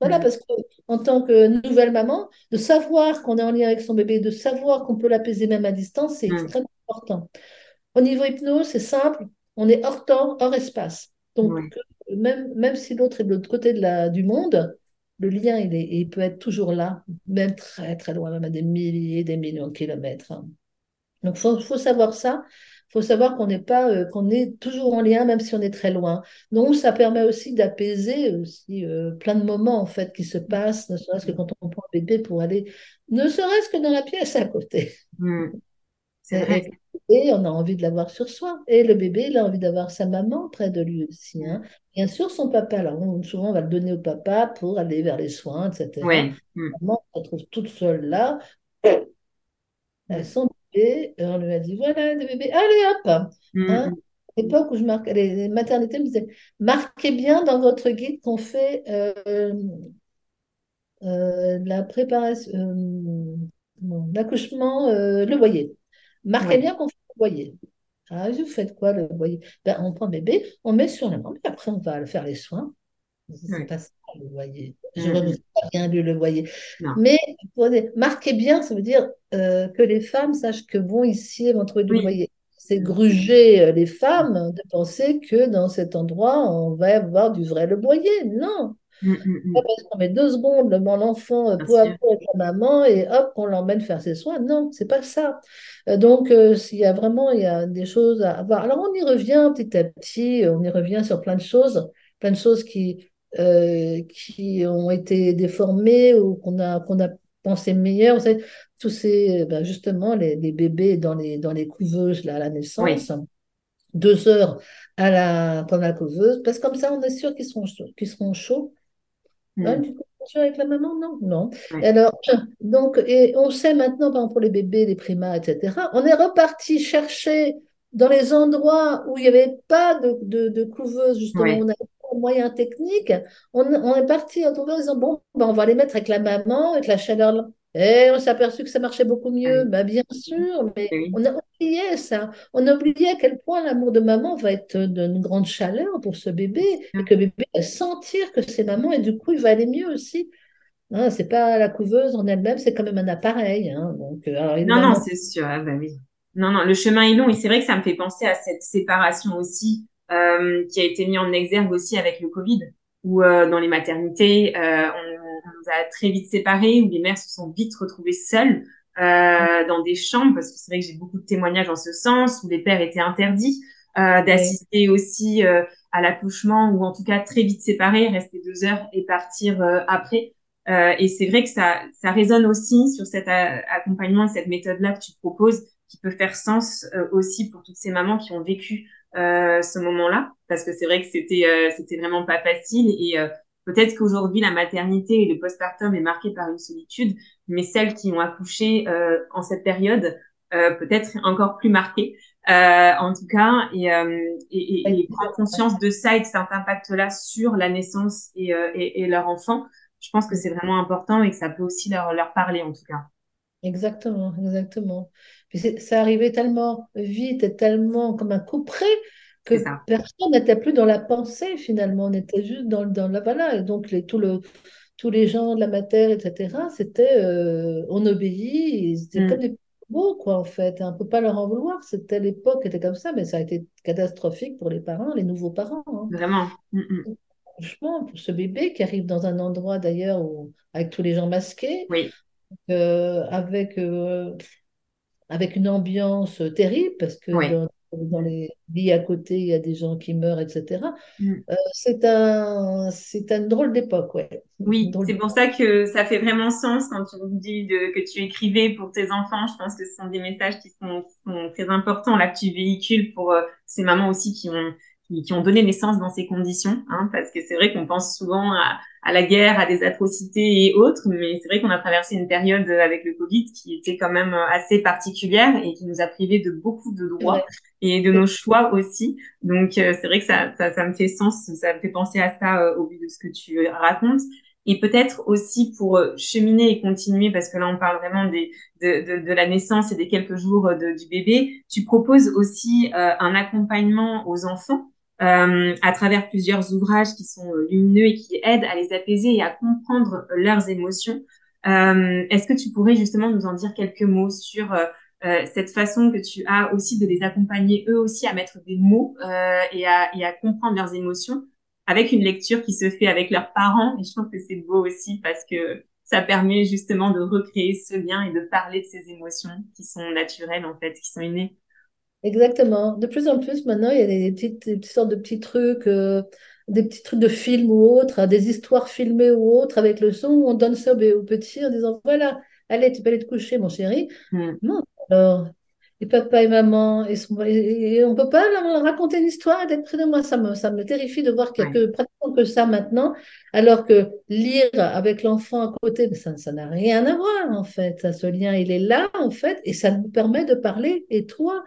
Voilà, mm. parce qu'en tant que nouvelle maman, de savoir qu'on est en lien avec son bébé, de savoir qu'on peut l'apaiser même à distance, c'est mm. extrêmement important. Au niveau hypnose, c'est simple, on est hors temps, hors espace. Donc, même, même si l'autre est de l'autre côté de la, du monde, le lien, il, est, il peut être toujours là, même très très loin, même à des milliers, des millions de kilomètres. hein. Donc, il faut, faut savoir ça. Il faut savoir qu'on n'est pas, euh, qu'on est toujours en lien, même si on est très loin. Donc, ça permet aussi d'apaiser aussi euh, plein de moments en fait qui se passent, ne serait-ce que quand on prend un bébé pour aller, ne serait-ce que dans la pièce à côté. Mm. C'est Et, vrai. et- et on a envie de l'avoir sur soi. Et le bébé, il a envie d'avoir sa maman près de lui aussi. hein. Bien sûr, son papa. Alors, on- souvent, on va le donner au papa pour aller vers les soins, etc. Ouais. Mm. Maman, on se retrouve toute seule là. Son bébé, et on lui a dit, voilà, le bébé, allez hop! Hein? Mm. À l'époque où je marque, les, maternités me disaient, marquez bien dans votre guide qu'on fait euh, euh, la préparation, euh, l'accouchement, euh, le voyer. Marquez Ouais. bien qu'on fait le voyer. Ah, vous faites quoi le voyer? Ben, on prend le bébé, on met sur la main, et après on va faire les soins. C'est Ouais. pas ça le voyer. Je ne Mm. pas bien lu le voyer. Non. Mais marquez bien, ça veut dire euh, que les femmes sachent que bon, ici, vont trouver du Oui. C'est gruger euh, les femmes de penser que dans cet endroit, on va avoir du vrai le voyer. Non. Mm. Mm. Mm. parce qu'on met deux secondes le- l'enfant euh, peu à peu avec la maman et hop, on l'emmène faire ses soins. Non, c'est pas ça. Euh, donc, euh, s'il y a vraiment il y a des choses à voir. Alors, on y revient petit à petit, on y revient sur plein de choses, plein de choses qui, euh, qui ont été déformées ou qu'on a, qu'on a pensé meilleures. Vous savez, tous ces, ben, justement, les, les bébés dans les, dans les couveuses là, à la Oui. naissance, deux heures à la, pendant la couveuse, parce que comme ça, on est sûr qu'ils seront, qu'ils seront chauds. Hein, Mm. tu es avec la maman? Non, non. Ouais. Alors, donc, et on sait maintenant, par exemple, pour les bébés, les primas, etc., on est reparti chercher dans les endroits où il n'y avait pas de, de, de couveuse, justement, Ouais. on n'avait pas de moyens techniques, on, on est parti en en disant, bon, ben, on va les mettre avec la maman, avec la chaleur. Et on s'est aperçu que ça marchait beaucoup mieux. Ben, bien sûr, mais on a oublié ça. On a oublié à quel point l'amour de maman va être d'une grande chaleur pour ce bébé et sûr. que le bébé va sentir que c'est maman et du coup, il va aller mieux aussi. Hein, c'est pas la couveuse en elle-même, c'est quand même un appareil. hein. Donc, euh, alors Non, non, c'est sûr. Ah bah oui. Non, non, le chemin est long et c'est vrai que ça me fait penser à cette séparation aussi euh, qui a été mis en exergue aussi avec le Covid, où euh, dans les maternités, euh, on, on nous a très vite séparés, où les mères se sont vite retrouvées seules euh, dans des chambres, parce que c'est vrai que j'ai beaucoup de témoignages en ce sens, où les pères étaient interdits euh, d'assister aussi euh, à l'accouchement, ou en tout cas très vite séparés, rester deux heures et partir euh, après. Euh, et c'est vrai que ça, ça résonne aussi sur cet accompagnement, cette méthode-là que tu proposes, qui peut faire sens euh, aussi pour toutes ces mamans qui ont vécu euh, ce moment-là, parce que c'est vrai que c'était euh, c'était vraiment pas facile. Et euh, peut-être qu'aujourd'hui la maternité et le postpartum est marqué par une solitude, mais celles qui ont accouché euh, en cette période, euh, peut-être encore plus marquées. En tout cas, et, et, et, et prendre conscience de ça et de cet impact-là sur la naissance et, et, leur enfant je pense que c'est vraiment important et que ça peut aussi leur, leur parler en tout cas. exactement, exactement. Puis ça arrivait tellement vite et tellement comme un coup près que personne n'était plus dans la pensée finalement, on était juste dans, dans la voilà. Et donc les, tout le, tous les gens de la matière, etc., c'était euh, on obéit, ils étaient comme Mm, des beaux quoi en fait. On ne peut pas leur en vouloir, c'était l'époque qui était comme ça, mais ça a été catastrophique pour les parents, les nouveaux parents. hein. vraiment. Mm, mm. Franchement, pour ce bébé qui arrive dans un endroit d'ailleurs avec tous les gens masqués, Oui, euh, avec, euh, avec une ambiance terrible, parce que oui. dans, dans les lits à côté, il y a des gens qui meurent, etc. Mm. Euh, c'est un, c'est une drôle d'époque, ouais. Oui, c'est pour ça que ça fait vraiment sens quand tu me dis de, que tu écrivais pour tes enfants. Je pense que ce sont des messages qui sont, qui sont très importants là que tu véhicules pour euh, ces mamans aussi qui ont qui, qui ont donné naissance dans ces conditions, hein, parce que c'est vrai qu'on pense souvent à, à la guerre, à des atrocités et autres, mais c'est vrai qu'on a traversé une période avec le Covid qui était quand même assez particulière et qui nous a privés de beaucoup de droits et de nos choix aussi. Donc euh, c'est vrai que ça, ça, ça me fait sens, ça me fait penser à ça euh, au vu de ce que tu racontes. Et peut-être aussi pour euh, cheminer et continuer, parce que là on parle vraiment des, de, de, de la naissance et des quelques jours de, du bébé, tu proposes aussi euh, un accompagnement aux enfants? Euh, à travers plusieurs ouvrages qui sont euh, lumineux et qui aident à les apaiser et à comprendre leurs émotions. Euh, Est-ce que tu pourrais justement nous en dire quelques mots sur euh, euh, cette façon que tu as aussi de les accompagner eux aussi à mettre des mots euh, et, à, et à comprendre leurs émotions avec une lecture qui se fait avec leurs parents? Et je trouve que c'est beau aussi parce que ça permet justement de recréer ce lien et de parler de ces émotions qui sont naturelles en fait, qui sont innées. Exactement. De plus en plus maintenant, il y a des petites, sortes de petits trucs, euh, des petits trucs de films ou autres, des histoires filmées ou autres avec le son. Où on donne ça aux petits en disant voilà, allez, tu peux aller te coucher, mon chéri. Mm. Non, alors et papa et maman, et, et, on peut pas leur raconter une histoire d'être près de moi. Ça me, ça me terrifie de voir qu'il n'y a que, pratiquement que ça maintenant, alors que lire avec l'enfant à côté, ça, ça n'a rien à voir en fait. Ça, ce lien, il est là en fait, et ça nous permet de parler. Et toi,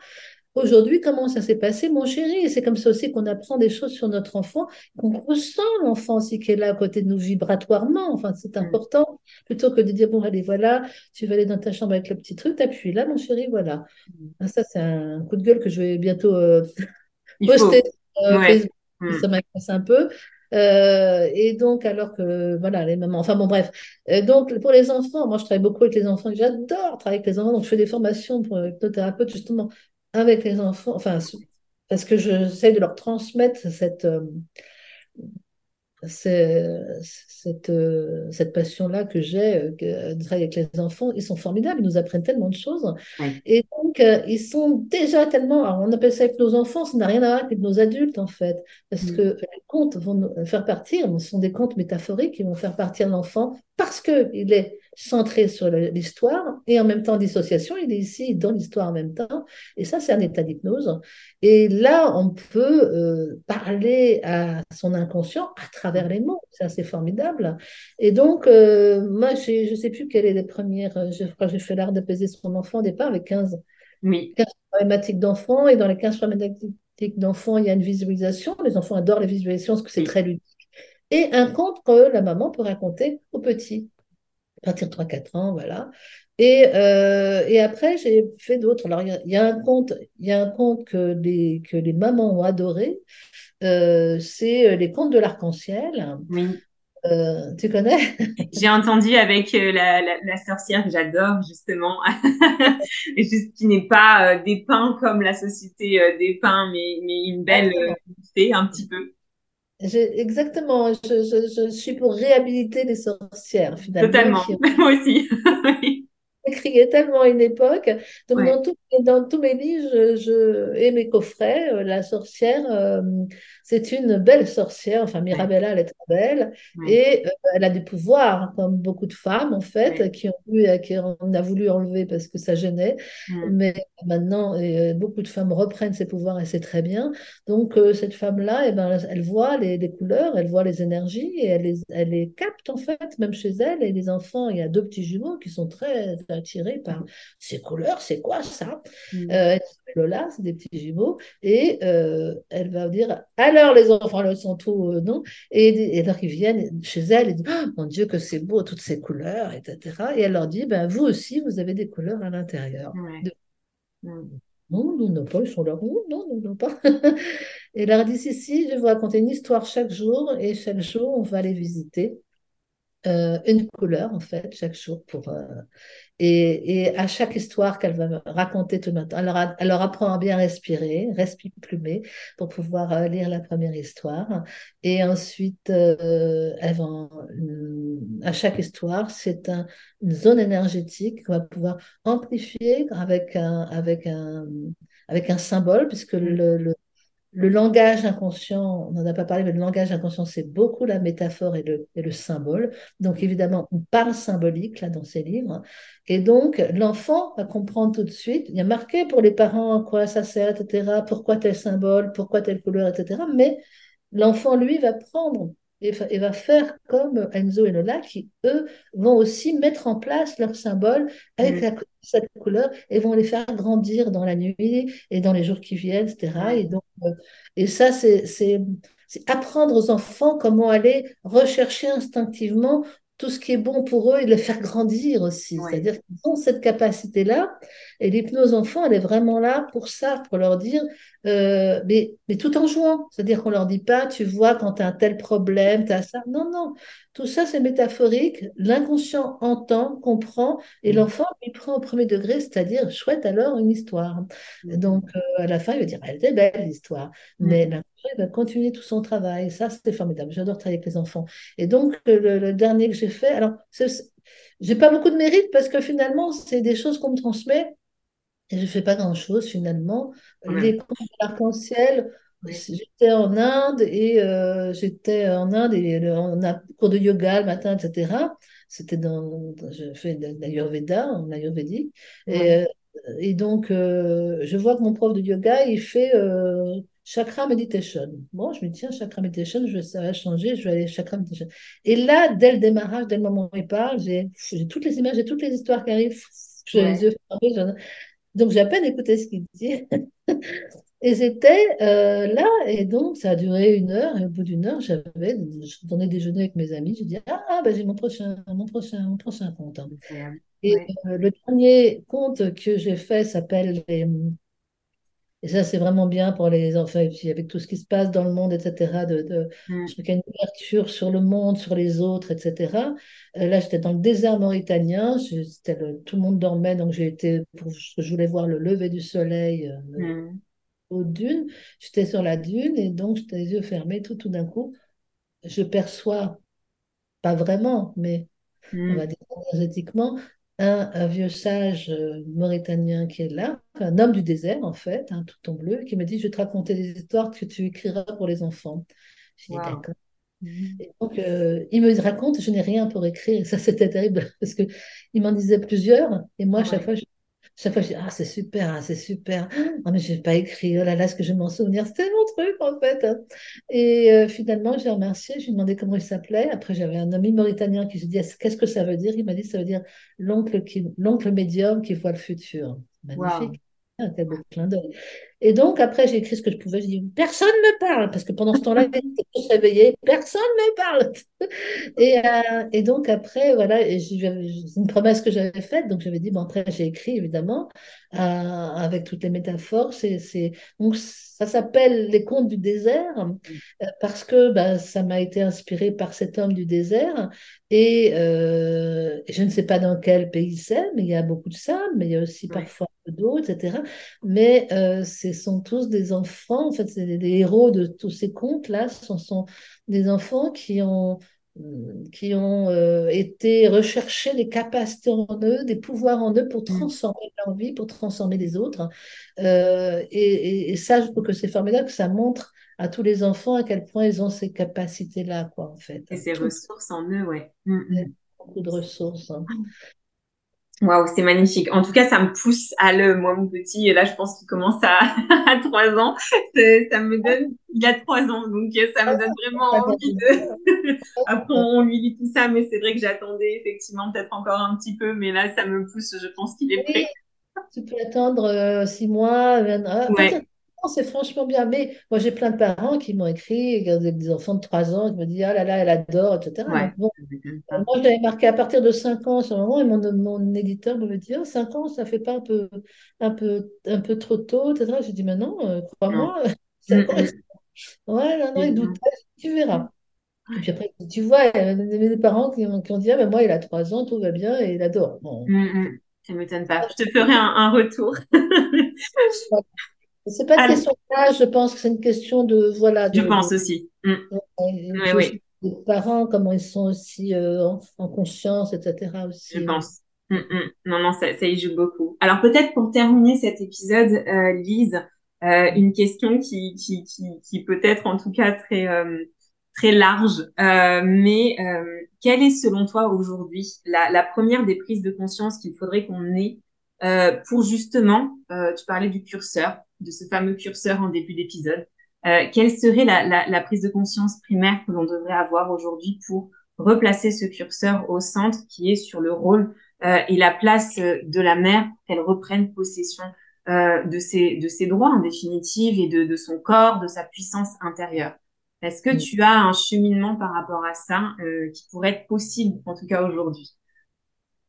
Aujourd'hui, comment ça s'est passé, mon chéri? C'est comme ça aussi qu'on apprend des choses sur notre enfant, qu'on ressent l'enfant aussi qui est là à côté de nous vibratoirement. Enfin, c'est mm. important. Plutôt que de dire, bon, allez, voilà, tu vas aller dans ta chambre avec le petit truc, t'appuies là, mon chéri, voilà. Mm. Ah, ça, c'est un coup de gueule que je vais bientôt euh, poster sur Facebook. Mm. Ça m'intéresse un peu. Euh, et donc, alors que, voilà, les mamans, enfin bon, bref. Euh, donc, pour les enfants, moi, je travaille beaucoup avec les enfants, j'adore travailler avec les enfants, donc je fais des formations pour hypnothérapeute, justement, avec les enfants, enfin, parce que j'essaie de leur transmettre cette, euh, cette, euh, cette passion-là que j'ai euh, de travailler avec les enfants, ils sont formidables, ils nous apprennent tellement de choses. Et donc, ils sont déjà tellement, alors on appelle ça avec nos enfants, ça n'a rien à voir avec nos adultes en fait, parce mm. que les contes vont faire partir, ce sont des contes métaphoriques qui vont faire partir l'enfant parce qu'il est centré sur l'histoire et en même temps dissociation, il est ici dans l'histoire en même temps. Et ça, c'est un état d'hypnose. Et là, on peut euh, parler à son inconscient à travers les mots. C'est assez formidable. Et donc, euh, moi, je ne sais plus quelle est les premières. Euh, je crois que j'ai fait l'art d'apaiser son enfant au départ avec 15, oui. 15 problématiques d'enfants. Et dans les 15 problématiques d'enfants, il y a une visualisation. Les enfants adorent les visualisations parce que c'est très ludique. Et un conte que la maman peut raconter aux petits à partir de 3-4 ans, voilà. Et, euh, et après, j'ai fait d'autres. Alors, il y, a un conte, y a un conte que les, que les mamans ont adoré. Euh, c'est euh, les contes de l'arc-en-ciel. Oui. tu connais? J'ai entendu avec la, la, sorcière que j'adore, justement, juste qui n'est pas dépeint comme la société dépeint, mais, mais une belle fée, un petit peu. Exactement, je, je, je, suis pour réhabiliter les sorcières, finalement. Totalement, moi aussi. crié tellement à une époque. Donc, dans, tout, dans, tous mes livres je, je, et mes coffrets, euh, la sorcière, euh, c'est une belle sorcière. Enfin, Mirabella, elle est très belle. Et euh, elle a des pouvoirs, comme beaucoup de femmes, en fait, qui, ont eu, qui on a voulu enlever parce que ça gênait. Mais maintenant, beaucoup de femmes reprennent ces pouvoirs et c'est très bien. Donc, cette femme-là, eh ben, elle voit les, les, couleurs, elle voit les énergies et elle les, elle les capte, en fait, même chez elle. Et les enfants, il y a deux petits jumeaux qui sont très attirée par ces couleurs, c'est quoi ça? Euh, Lola, c'est des petits jumeaux, et euh, elle va dire alors les enfants, le sont tous euh, non et, alors ils viennent chez elle et disent oh, mon Dieu que c'est beau toutes ces couleurs, etc. Et elle leur dit ben vous aussi vous avez des couleurs à l'intérieur. Non, nous non pas, ils sont là. Non, non, non, pas. et elle leur dit si, si, je vais vous raconter une histoire chaque jour, et chaque jour, on va les visiter. Une couleur, en fait, chaque jour. pour et, à chaque histoire qu'elle va raconter tout le matin, elle leur, apprend à bien respirer, respirer plumer pour pouvoir euh, lire la première histoire. Et ensuite, euh, elle à chaque histoire, c'est une zone énergétique qu'on va pouvoir amplifier avec un, avec un, avec un symbole, puisque le, le le langage inconscient, on n'en a pas parlé, mais le langage inconscient, c'est beaucoup la métaphore et le, et le, symbole. Donc, évidemment, on parle symbolique là dans ces livres. Et donc, l'enfant va comprendre tout de suite. Il y a marqué pour les parents à quoi ça sert, etc., pourquoi tel symbole, pourquoi telle couleur, etc. Mais l'enfant, lui, va prendre et, va faire comme Enzo et Lola qui, eux, vont aussi mettre en place leurs symboles avec mm. Cette couleur et vont les faire grandir dans la nuit et dans les jours qui viennent, etc. Et, donc, euh, et ça, c'est apprendre aux enfants comment aller rechercher instinctivement tout ce qui est bon pour eux et le faire grandir aussi. C'est-à-dire qu'ils ont cette capacité-là. Et l'hypnose enfant, elle est vraiment là pour ça, pour leur dire, euh, mais, mais tout en jouant. C'est-à-dire qu'on leur dit pas, tu vois, quand tu as un tel problème, tu as ça. Non, non. Tout ça c'est métaphorique. L'inconscient entend, comprend, et Mm. l'enfant il prend au premier degré, c'est-à-dire chouette alors une histoire. Mm. Donc euh, à la fin il va dire elle était belle l'histoire, mais Mm. l'inconscient il va continuer tout son travail. Ça c'est formidable. J'adore travailler avec les enfants. Et donc le, le dernier que j'ai fait, alors j'ai pas beaucoup de mérite parce que finalement c'est des choses qu'on me transmet. Et je fais pas grand-chose finalement. Les contes de l'arc-en-ciel, Ouais. j'étais en Inde et euh, j'étais en Inde et le- on a cours de yoga le matin, etc. C'était dans, dans- je fais de l'Ayurveda, en ayurvédique. Ouais. Et, euh, et donc, euh, je vois que mon prof de yoga, il fait euh, chakra meditation. Bon, je me dis, tiens, chakra meditation, je, ça va changer, je vais aller chakra meditation. Et là, dès le démarrage, dès le moment où il parle, j'ai toutes les images, j'ai toutes les histoires qui arrivent. J'ai les Ouais. yeux fermés, donc, j'ai à peine écouté ce qu'il dit. Et j'étais euh, là, et donc ça a duré une heure, et au bout d'une heure, j'avais, je donnais déjeuner avec mes amis, j'ai dit, ah, ah, bah, j'ai mon prochain, mon prochain, mon prochain compte. hein. Et Ouais. euh, le dernier compte que j'ai fait s'appelle, les- et ça c'est vraiment bien pour les enfants, et puis avec tout ce qui se passe dans le monde, etc., de, de, Mm. je trouve qu'il y a une ouverture sur le monde, sur les autres, etc. Euh, là, j'étais dans le désert mauritanien, je- le- tout le monde dormait, donc j'ai été, pour, je voulais voir le lever du soleil. euh, Mm. Aux dunes. J'étais sur la dune et donc j'étais les yeux fermés. Tout, tout d'un coup, je perçois, pas vraiment, mais on Mm. va dire énergétiquement, un, un vieux sage euh, mauritanien qui est là, un homme du désert en fait, hein, tout en bleu, qui me dit, je vais te raconter des histoires que tu écriras pour les enfants. Je dis, d'accord. Mm. Et donc, euh, il me raconte, je n'ai rien pour écrire. Et ça, c'était terrible parce que il m'en disait plusieurs. Et moi, à chaque fois, je, chaque fois, je dis, ah, c'est super, ah, c'est super. Ah, mais je n'ai pas écrit. Oh là là, est-ce que je vais m'en souvenir? C'était mon truc, en fait. hein. Et euh, finalement, j'ai remercié. Je lui ai demandé comment il s'appelait. Après, j'avais un ami mauritanien qui se dit, qu'est-ce que ça veut dire? Il m'a dit, ça veut dire l'oncle qui, l'oncle médium qui voit le futur. Wow. Magnifique. Ah, quel beau clin d'œil. Et donc, après, j'ai écrit ce que je pouvais. J'ai dit, personne ne me parle, parce que pendant ce temps-là, tous réveillés. Personne ne me parle. Et, euh, et donc, après, voilà, c'est une promesse que j'avais faite. Donc, j'avais dit, bon, après, j'ai écrit, évidemment, euh, avec toutes les métaphores. C'est, c'est... Donc, ça s'appelle Les Contes du désert, euh, parce que bah, ça m'a été inspiré par cet homme du désert. Et je ne sais pas dans quel pays c'est, mais il y a beaucoup de sable, mais il y a aussi parfois d'eau, etc. Mais euh, ce sont tous des enfants, en fait, c'est des, des héros de tous ces contes-là, ce sont, sont des enfants qui ont, qui ont euh, été rechercher des capacités en eux, des pouvoirs en eux pour Mm. transformer leur vie, pour transformer les autres. Euh, et, ça, je trouve que c'est formidable, que ça montre à tous les enfants à quel point ils ont ces capacités-là, quoi, en fait. Et ces Tout, ressources en eux, ouais. Mm, mm. beaucoup de ressources. hein. Waouh, c'est magnifique. En tout cas, ça me pousse à le, moi, mon petit, et là, je pense qu'il commence à, à 3 ans. Ça me donne, il a 3 ans, donc euh, ça me donne vraiment Ah, envie de, après, on lui lit tout ça, mais c'est vrai que j'attendais effectivement peut-être encore un petit peu, mais là, ça me pousse, je pense qu'il est prêt. tu peux attendre euh, six mois. euh, à partir Ouais, c'est franchement bien. Mais moi, j'ai plein de parents qui m'ont écrit, des enfants de 3 ans, qui me disent, ah là là, elle adore, etc. ouais. Bon. Moi, j'avais marqué à partir de 5 ans sur le moment, et mon, mon éditeur me dit, oh, 5 ans, ça fait pas un peu, un peu, un peu trop tôt, etc. J'ai dit, mais non, euh, crois-moi, Mm. Ouais, non, non, il doutait, tu verras. Et puis après, tu vois, il y a des parents qui, ont qui ont dit, ah, mais moi, il a 3 ans, tout va bien, et il adore. Bon, Mm. Ça m'étonne pas. Je te ferai un, un retour. c'est pas une question d'âge, je pense que c'est une question de, voilà, je pense aussi. Mm. et Oui, oui, parents, comment ils sont aussi euh, en, en conscience, etc. je aussi. ouais. pense. Mm, mm. Non, non, ça, ça y joue beaucoup. Alors peut-être pour terminer cet épisode, euh, Lise, euh, une question qui, qui, qui, qui peut être en tout cas très, euh, très large, euh, mais euh, quelle est selon toi aujourd'hui la, la première des prises de conscience qu'il faudrait qu'on ait euh, pour justement, euh, tu parlais du curseur, de ce fameux curseur en début d'épisode, euh, quelle serait la, la, la prise de conscience primaire que l'on devrait avoir aujourd'hui pour replacer ce curseur au centre qui est sur le rôle euh, et la place euh, de la mère qu'elle reprenne possession euh, de ses, de ses droits en définitive et de, de son corps, de sa puissance intérieure? Est-ce que Mm. tu as un cheminement par rapport à ça euh, qui pourrait être possible, en tout cas aujourd'hui?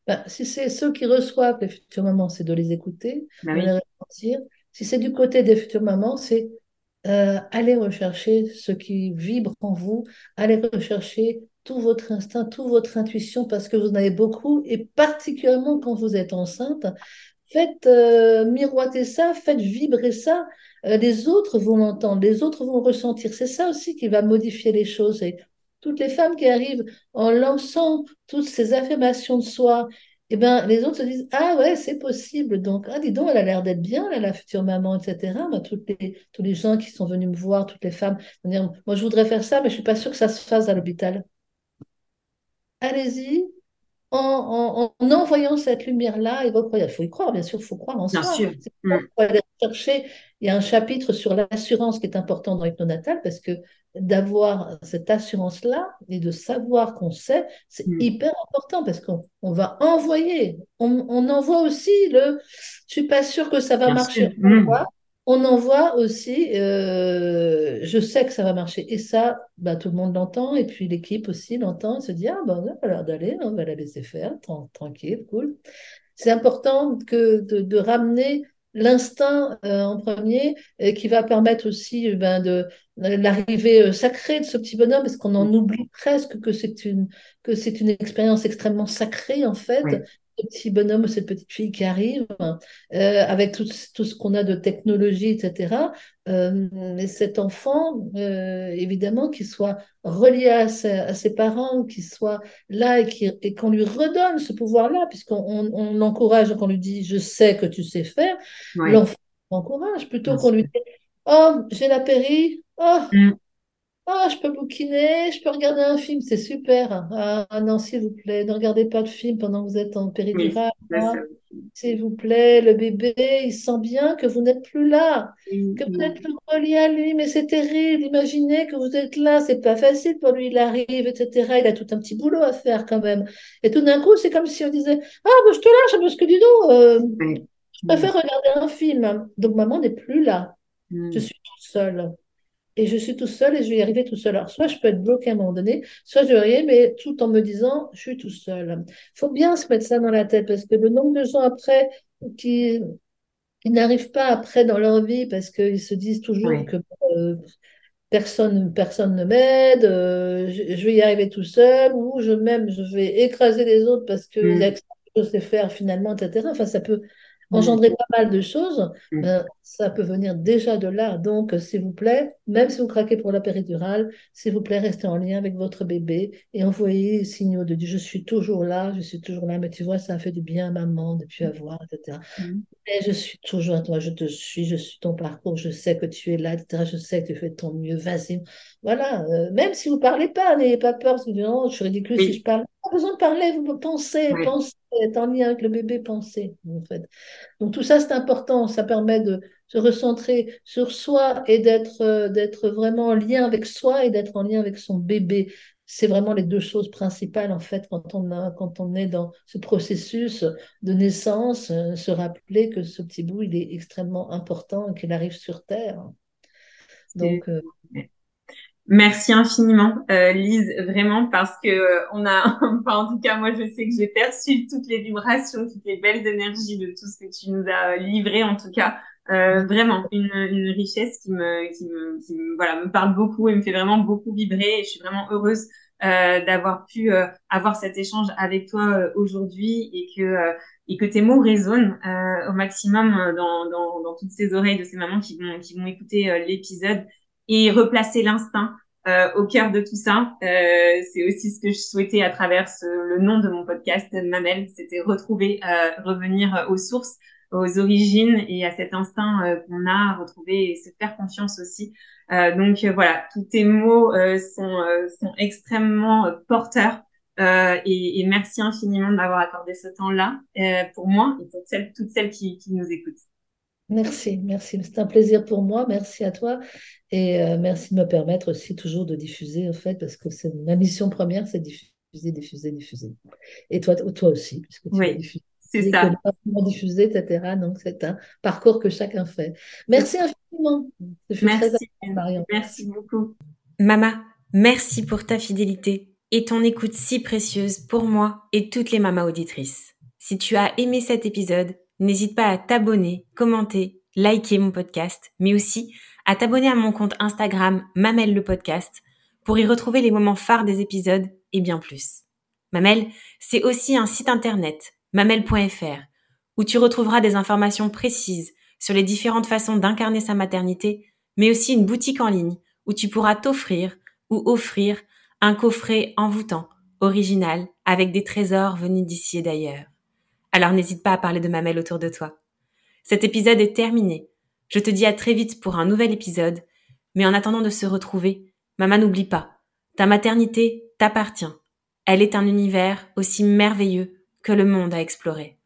Ben, si c'est ceux qui reçoivent les mamans, c'est de les écouter, Bah de oui, les ressentir. Si c'est du côté des futures mamans, c'est euh, aller rechercher ce qui vibre en vous, aller rechercher tout votre instinct, toute votre intuition, parce que vous en avez beaucoup, et particulièrement quand vous êtes enceinte, faites euh, miroiter ça, faites vibrer ça. Euh, les autres vont l'entendre, les autres vont ressentir. C'est ça aussi qui va modifier les choses. Et toutes les femmes qui arrivent en lançant toutes ces affirmations de soi, eh ben, les autres se disent Ah ouais, c'est possible. Donc, ah, dis donc, elle a l'air d'être bien, là, la future maman, etc. Les, tous les gens qui sont venus me voir, toutes les femmes, dire Moi, je voudrais faire ça, mais je ne suis pas sûre que ça se fasse à l'hôpital. Allez-y, en, envoyant cette lumière-là, il faut y croire, bien sûr, il faut croire en bien soi. Sûr. Mm. aller chercher. Il y a un chapitre sur l'assurance qui est important dans l'hypnonatal parce que d'avoir cette assurance-là et de savoir qu'on sait, c'est mm. hyper important parce qu'on va envoyer. On, envoie aussi le je suis pas sûr que ça va marcher on envoie aussi, euh, je sais que ça va marcher. Et ça, bah, tout le monde l'entend, et puis l'équipe aussi l'entend, se dit, ah ben, on a l'air d'aller, on va la laisser faire, tranquille, cool. C'est important que de, ramener l'instinct euh, en premier, et qui va permettre aussi ben, de l'arrivée euh, sacrée de ce petit bonhomme, parce qu'on en oublie presque que c'est une, que c'est une expérience extrêmement sacrée, en fait, petit bonhomme ou cette petite fille qui arrive, euh, avec tout, tout ce qu'on a de technologie, etc. Euh, mais cet enfant, euh, évidemment, qu'il soit relié à ses, parents, qu'il soit là et qu'on lui redonne ce pouvoir-là, puisqu'on on, l'encourage, qu'on lui dit Je sais que tu sais faire, l'enfant l'encourage plutôt qu'on lui dit Oh, j'ai la péri, oh, mm. Ah, je peux bouquiner, je peux regarder un film, c'est super. Ah, non, s'il vous plaît, ne regardez pas de film pendant que vous êtes en péridurale. Hein. s'il vous plaît, le bébé, il sent bien que vous n'êtes plus là, que vous n'êtes plus relié à lui, mais c'est terrible. Imaginez que vous êtes là, c'est pas facile pour lui, il arrive, etc. Il a tout un petit boulot à faire quand même. Et tout d'un coup, c'est comme si on disait Ah, ben, je te lâche parce que dis donc, euh, je préfère regarder un film. Donc maman n'est plus là. Je suis toute seule et je suis tout seul et je vais y arriver tout seul. Alors, soit je peux être bloqué à un moment donné, soit je vais y arriver, mais tout en me disant, je suis tout seul. Il faut bien se mettre ça dans la tête parce que le nombre de gens après qui, n'arrivent pas après dans leur vie parce qu'ils se disent toujours que euh, personne, personne ne m'aide, euh, je, vais y arriver tout seul, ou je même je vais écraser les autres parce que mm. je sais faire finalement, etc. Enfin, ça peut engendrer pas mal de choses, mm. euh, ça peut venir déjà de là. Donc, s'il vous plaît, même si vous craquez pour la péridurale, s'il vous plaît, restez en lien avec votre bébé et envoyez signaux de je suis toujours là, je suis toujours là, mais tu vois, ça a fait du bien à maman depuis avoir, etc. Mm. Mais je suis toujours à toi, je te suis, je suis ton parcours, je sais que tu es là, etc. Je sais que tu fais ton mieux, vas-y. Voilà, euh, même si vous parlez pas, n'ayez pas peur, parce que non, je suis ridicule si je parle. Pas besoin de parler, vous pensez, pensez, être en lien avec le bébé, pensez, en fait. Donc tout ça, c'est important, ça permet de se recentrer sur soi et d'être euh, d'être vraiment en lien avec soi et d'être en lien avec son bébé. C'est vraiment les deux choses principales, en fait, quand on, a, quand on est dans ce processus de naissance, euh, se rappeler que ce petit bout, il est extrêmement important et qu'il arrive sur Terre. Donc, Merci infiniment, euh, Lise, vraiment, parce que euh, on a, enfin, en tout cas, moi, je sais que j'ai perçu toutes les vibrations, toutes les belles énergies de tout ce que tu nous as livré, en tout cas, euh, vraiment une, une, richesse qui me, qui me, qui me, voilà, me parle beaucoup et me fait vraiment beaucoup vibrer. Et je suis vraiment heureuse euh, d'avoir pu euh, avoir cet échange avec toi euh, aujourd'hui et que et que tes mots résonnent au maximum dans, dans, dans toutes ces oreilles de ces mamans qui vont qui vont écouter l'épisode et replacer l'instinct euh, au cœur de tout ça. Euh, c'est aussi ce que je souhaitais à travers le nom de mon podcast Mamel, c'était retrouver, euh, revenir aux sources, aux origines et à cet instinct euh, qu'on a, retrouver et se faire confiance aussi. Euh, donc voilà, tous tes mots sont, sont extrêmement porteurs. Et, et, merci infiniment d'avoir accordé ce temps-là pour moi et pour celles, toutes celles qui, qui nous écoutent. Merci, merci. C'est un plaisir pour moi. Merci à toi. Et euh, merci de me permettre aussi toujours de diffuser, en fait, parce que c'est ma mission première, c'est diffuser, diffuser, diffuser. Et toi, toi aussi, puisque tu oui, diffusé. C'est ça. diffuser, etc. Donc, c'est un parcours que chacun fait. Merci infiniment. merci. merci beaucoup. Mama, merci pour ta fidélité et ton écoute si précieuse pour moi et toutes les mamas auditrices. Si tu as aimé cet épisode, n'hésite pas à t'abonner, commenter, liker mon podcast, mais aussi à t'abonner à mon compte Instagram Mamelle le podcast pour y retrouver les moments phares des épisodes et bien plus. Mamel, c'est aussi un site internet, mamel.fr, où tu retrouveras des informations précises sur les différentes façons d'incarner sa maternité, mais aussi une boutique en ligne où tu pourras t'offrir ou offrir un coffret envoûtant, original, avec des trésors venus d'ici et d'ailleurs. Alors n'hésite pas à parler de Mamel autour de toi. Cet épisode est terminé. Je te dis à très vite pour un nouvel épisode, mais en attendant de se retrouver, maman n'oublie pas, ta maternité t'appartient. Elle est un univers aussi merveilleux que le monde à explorer.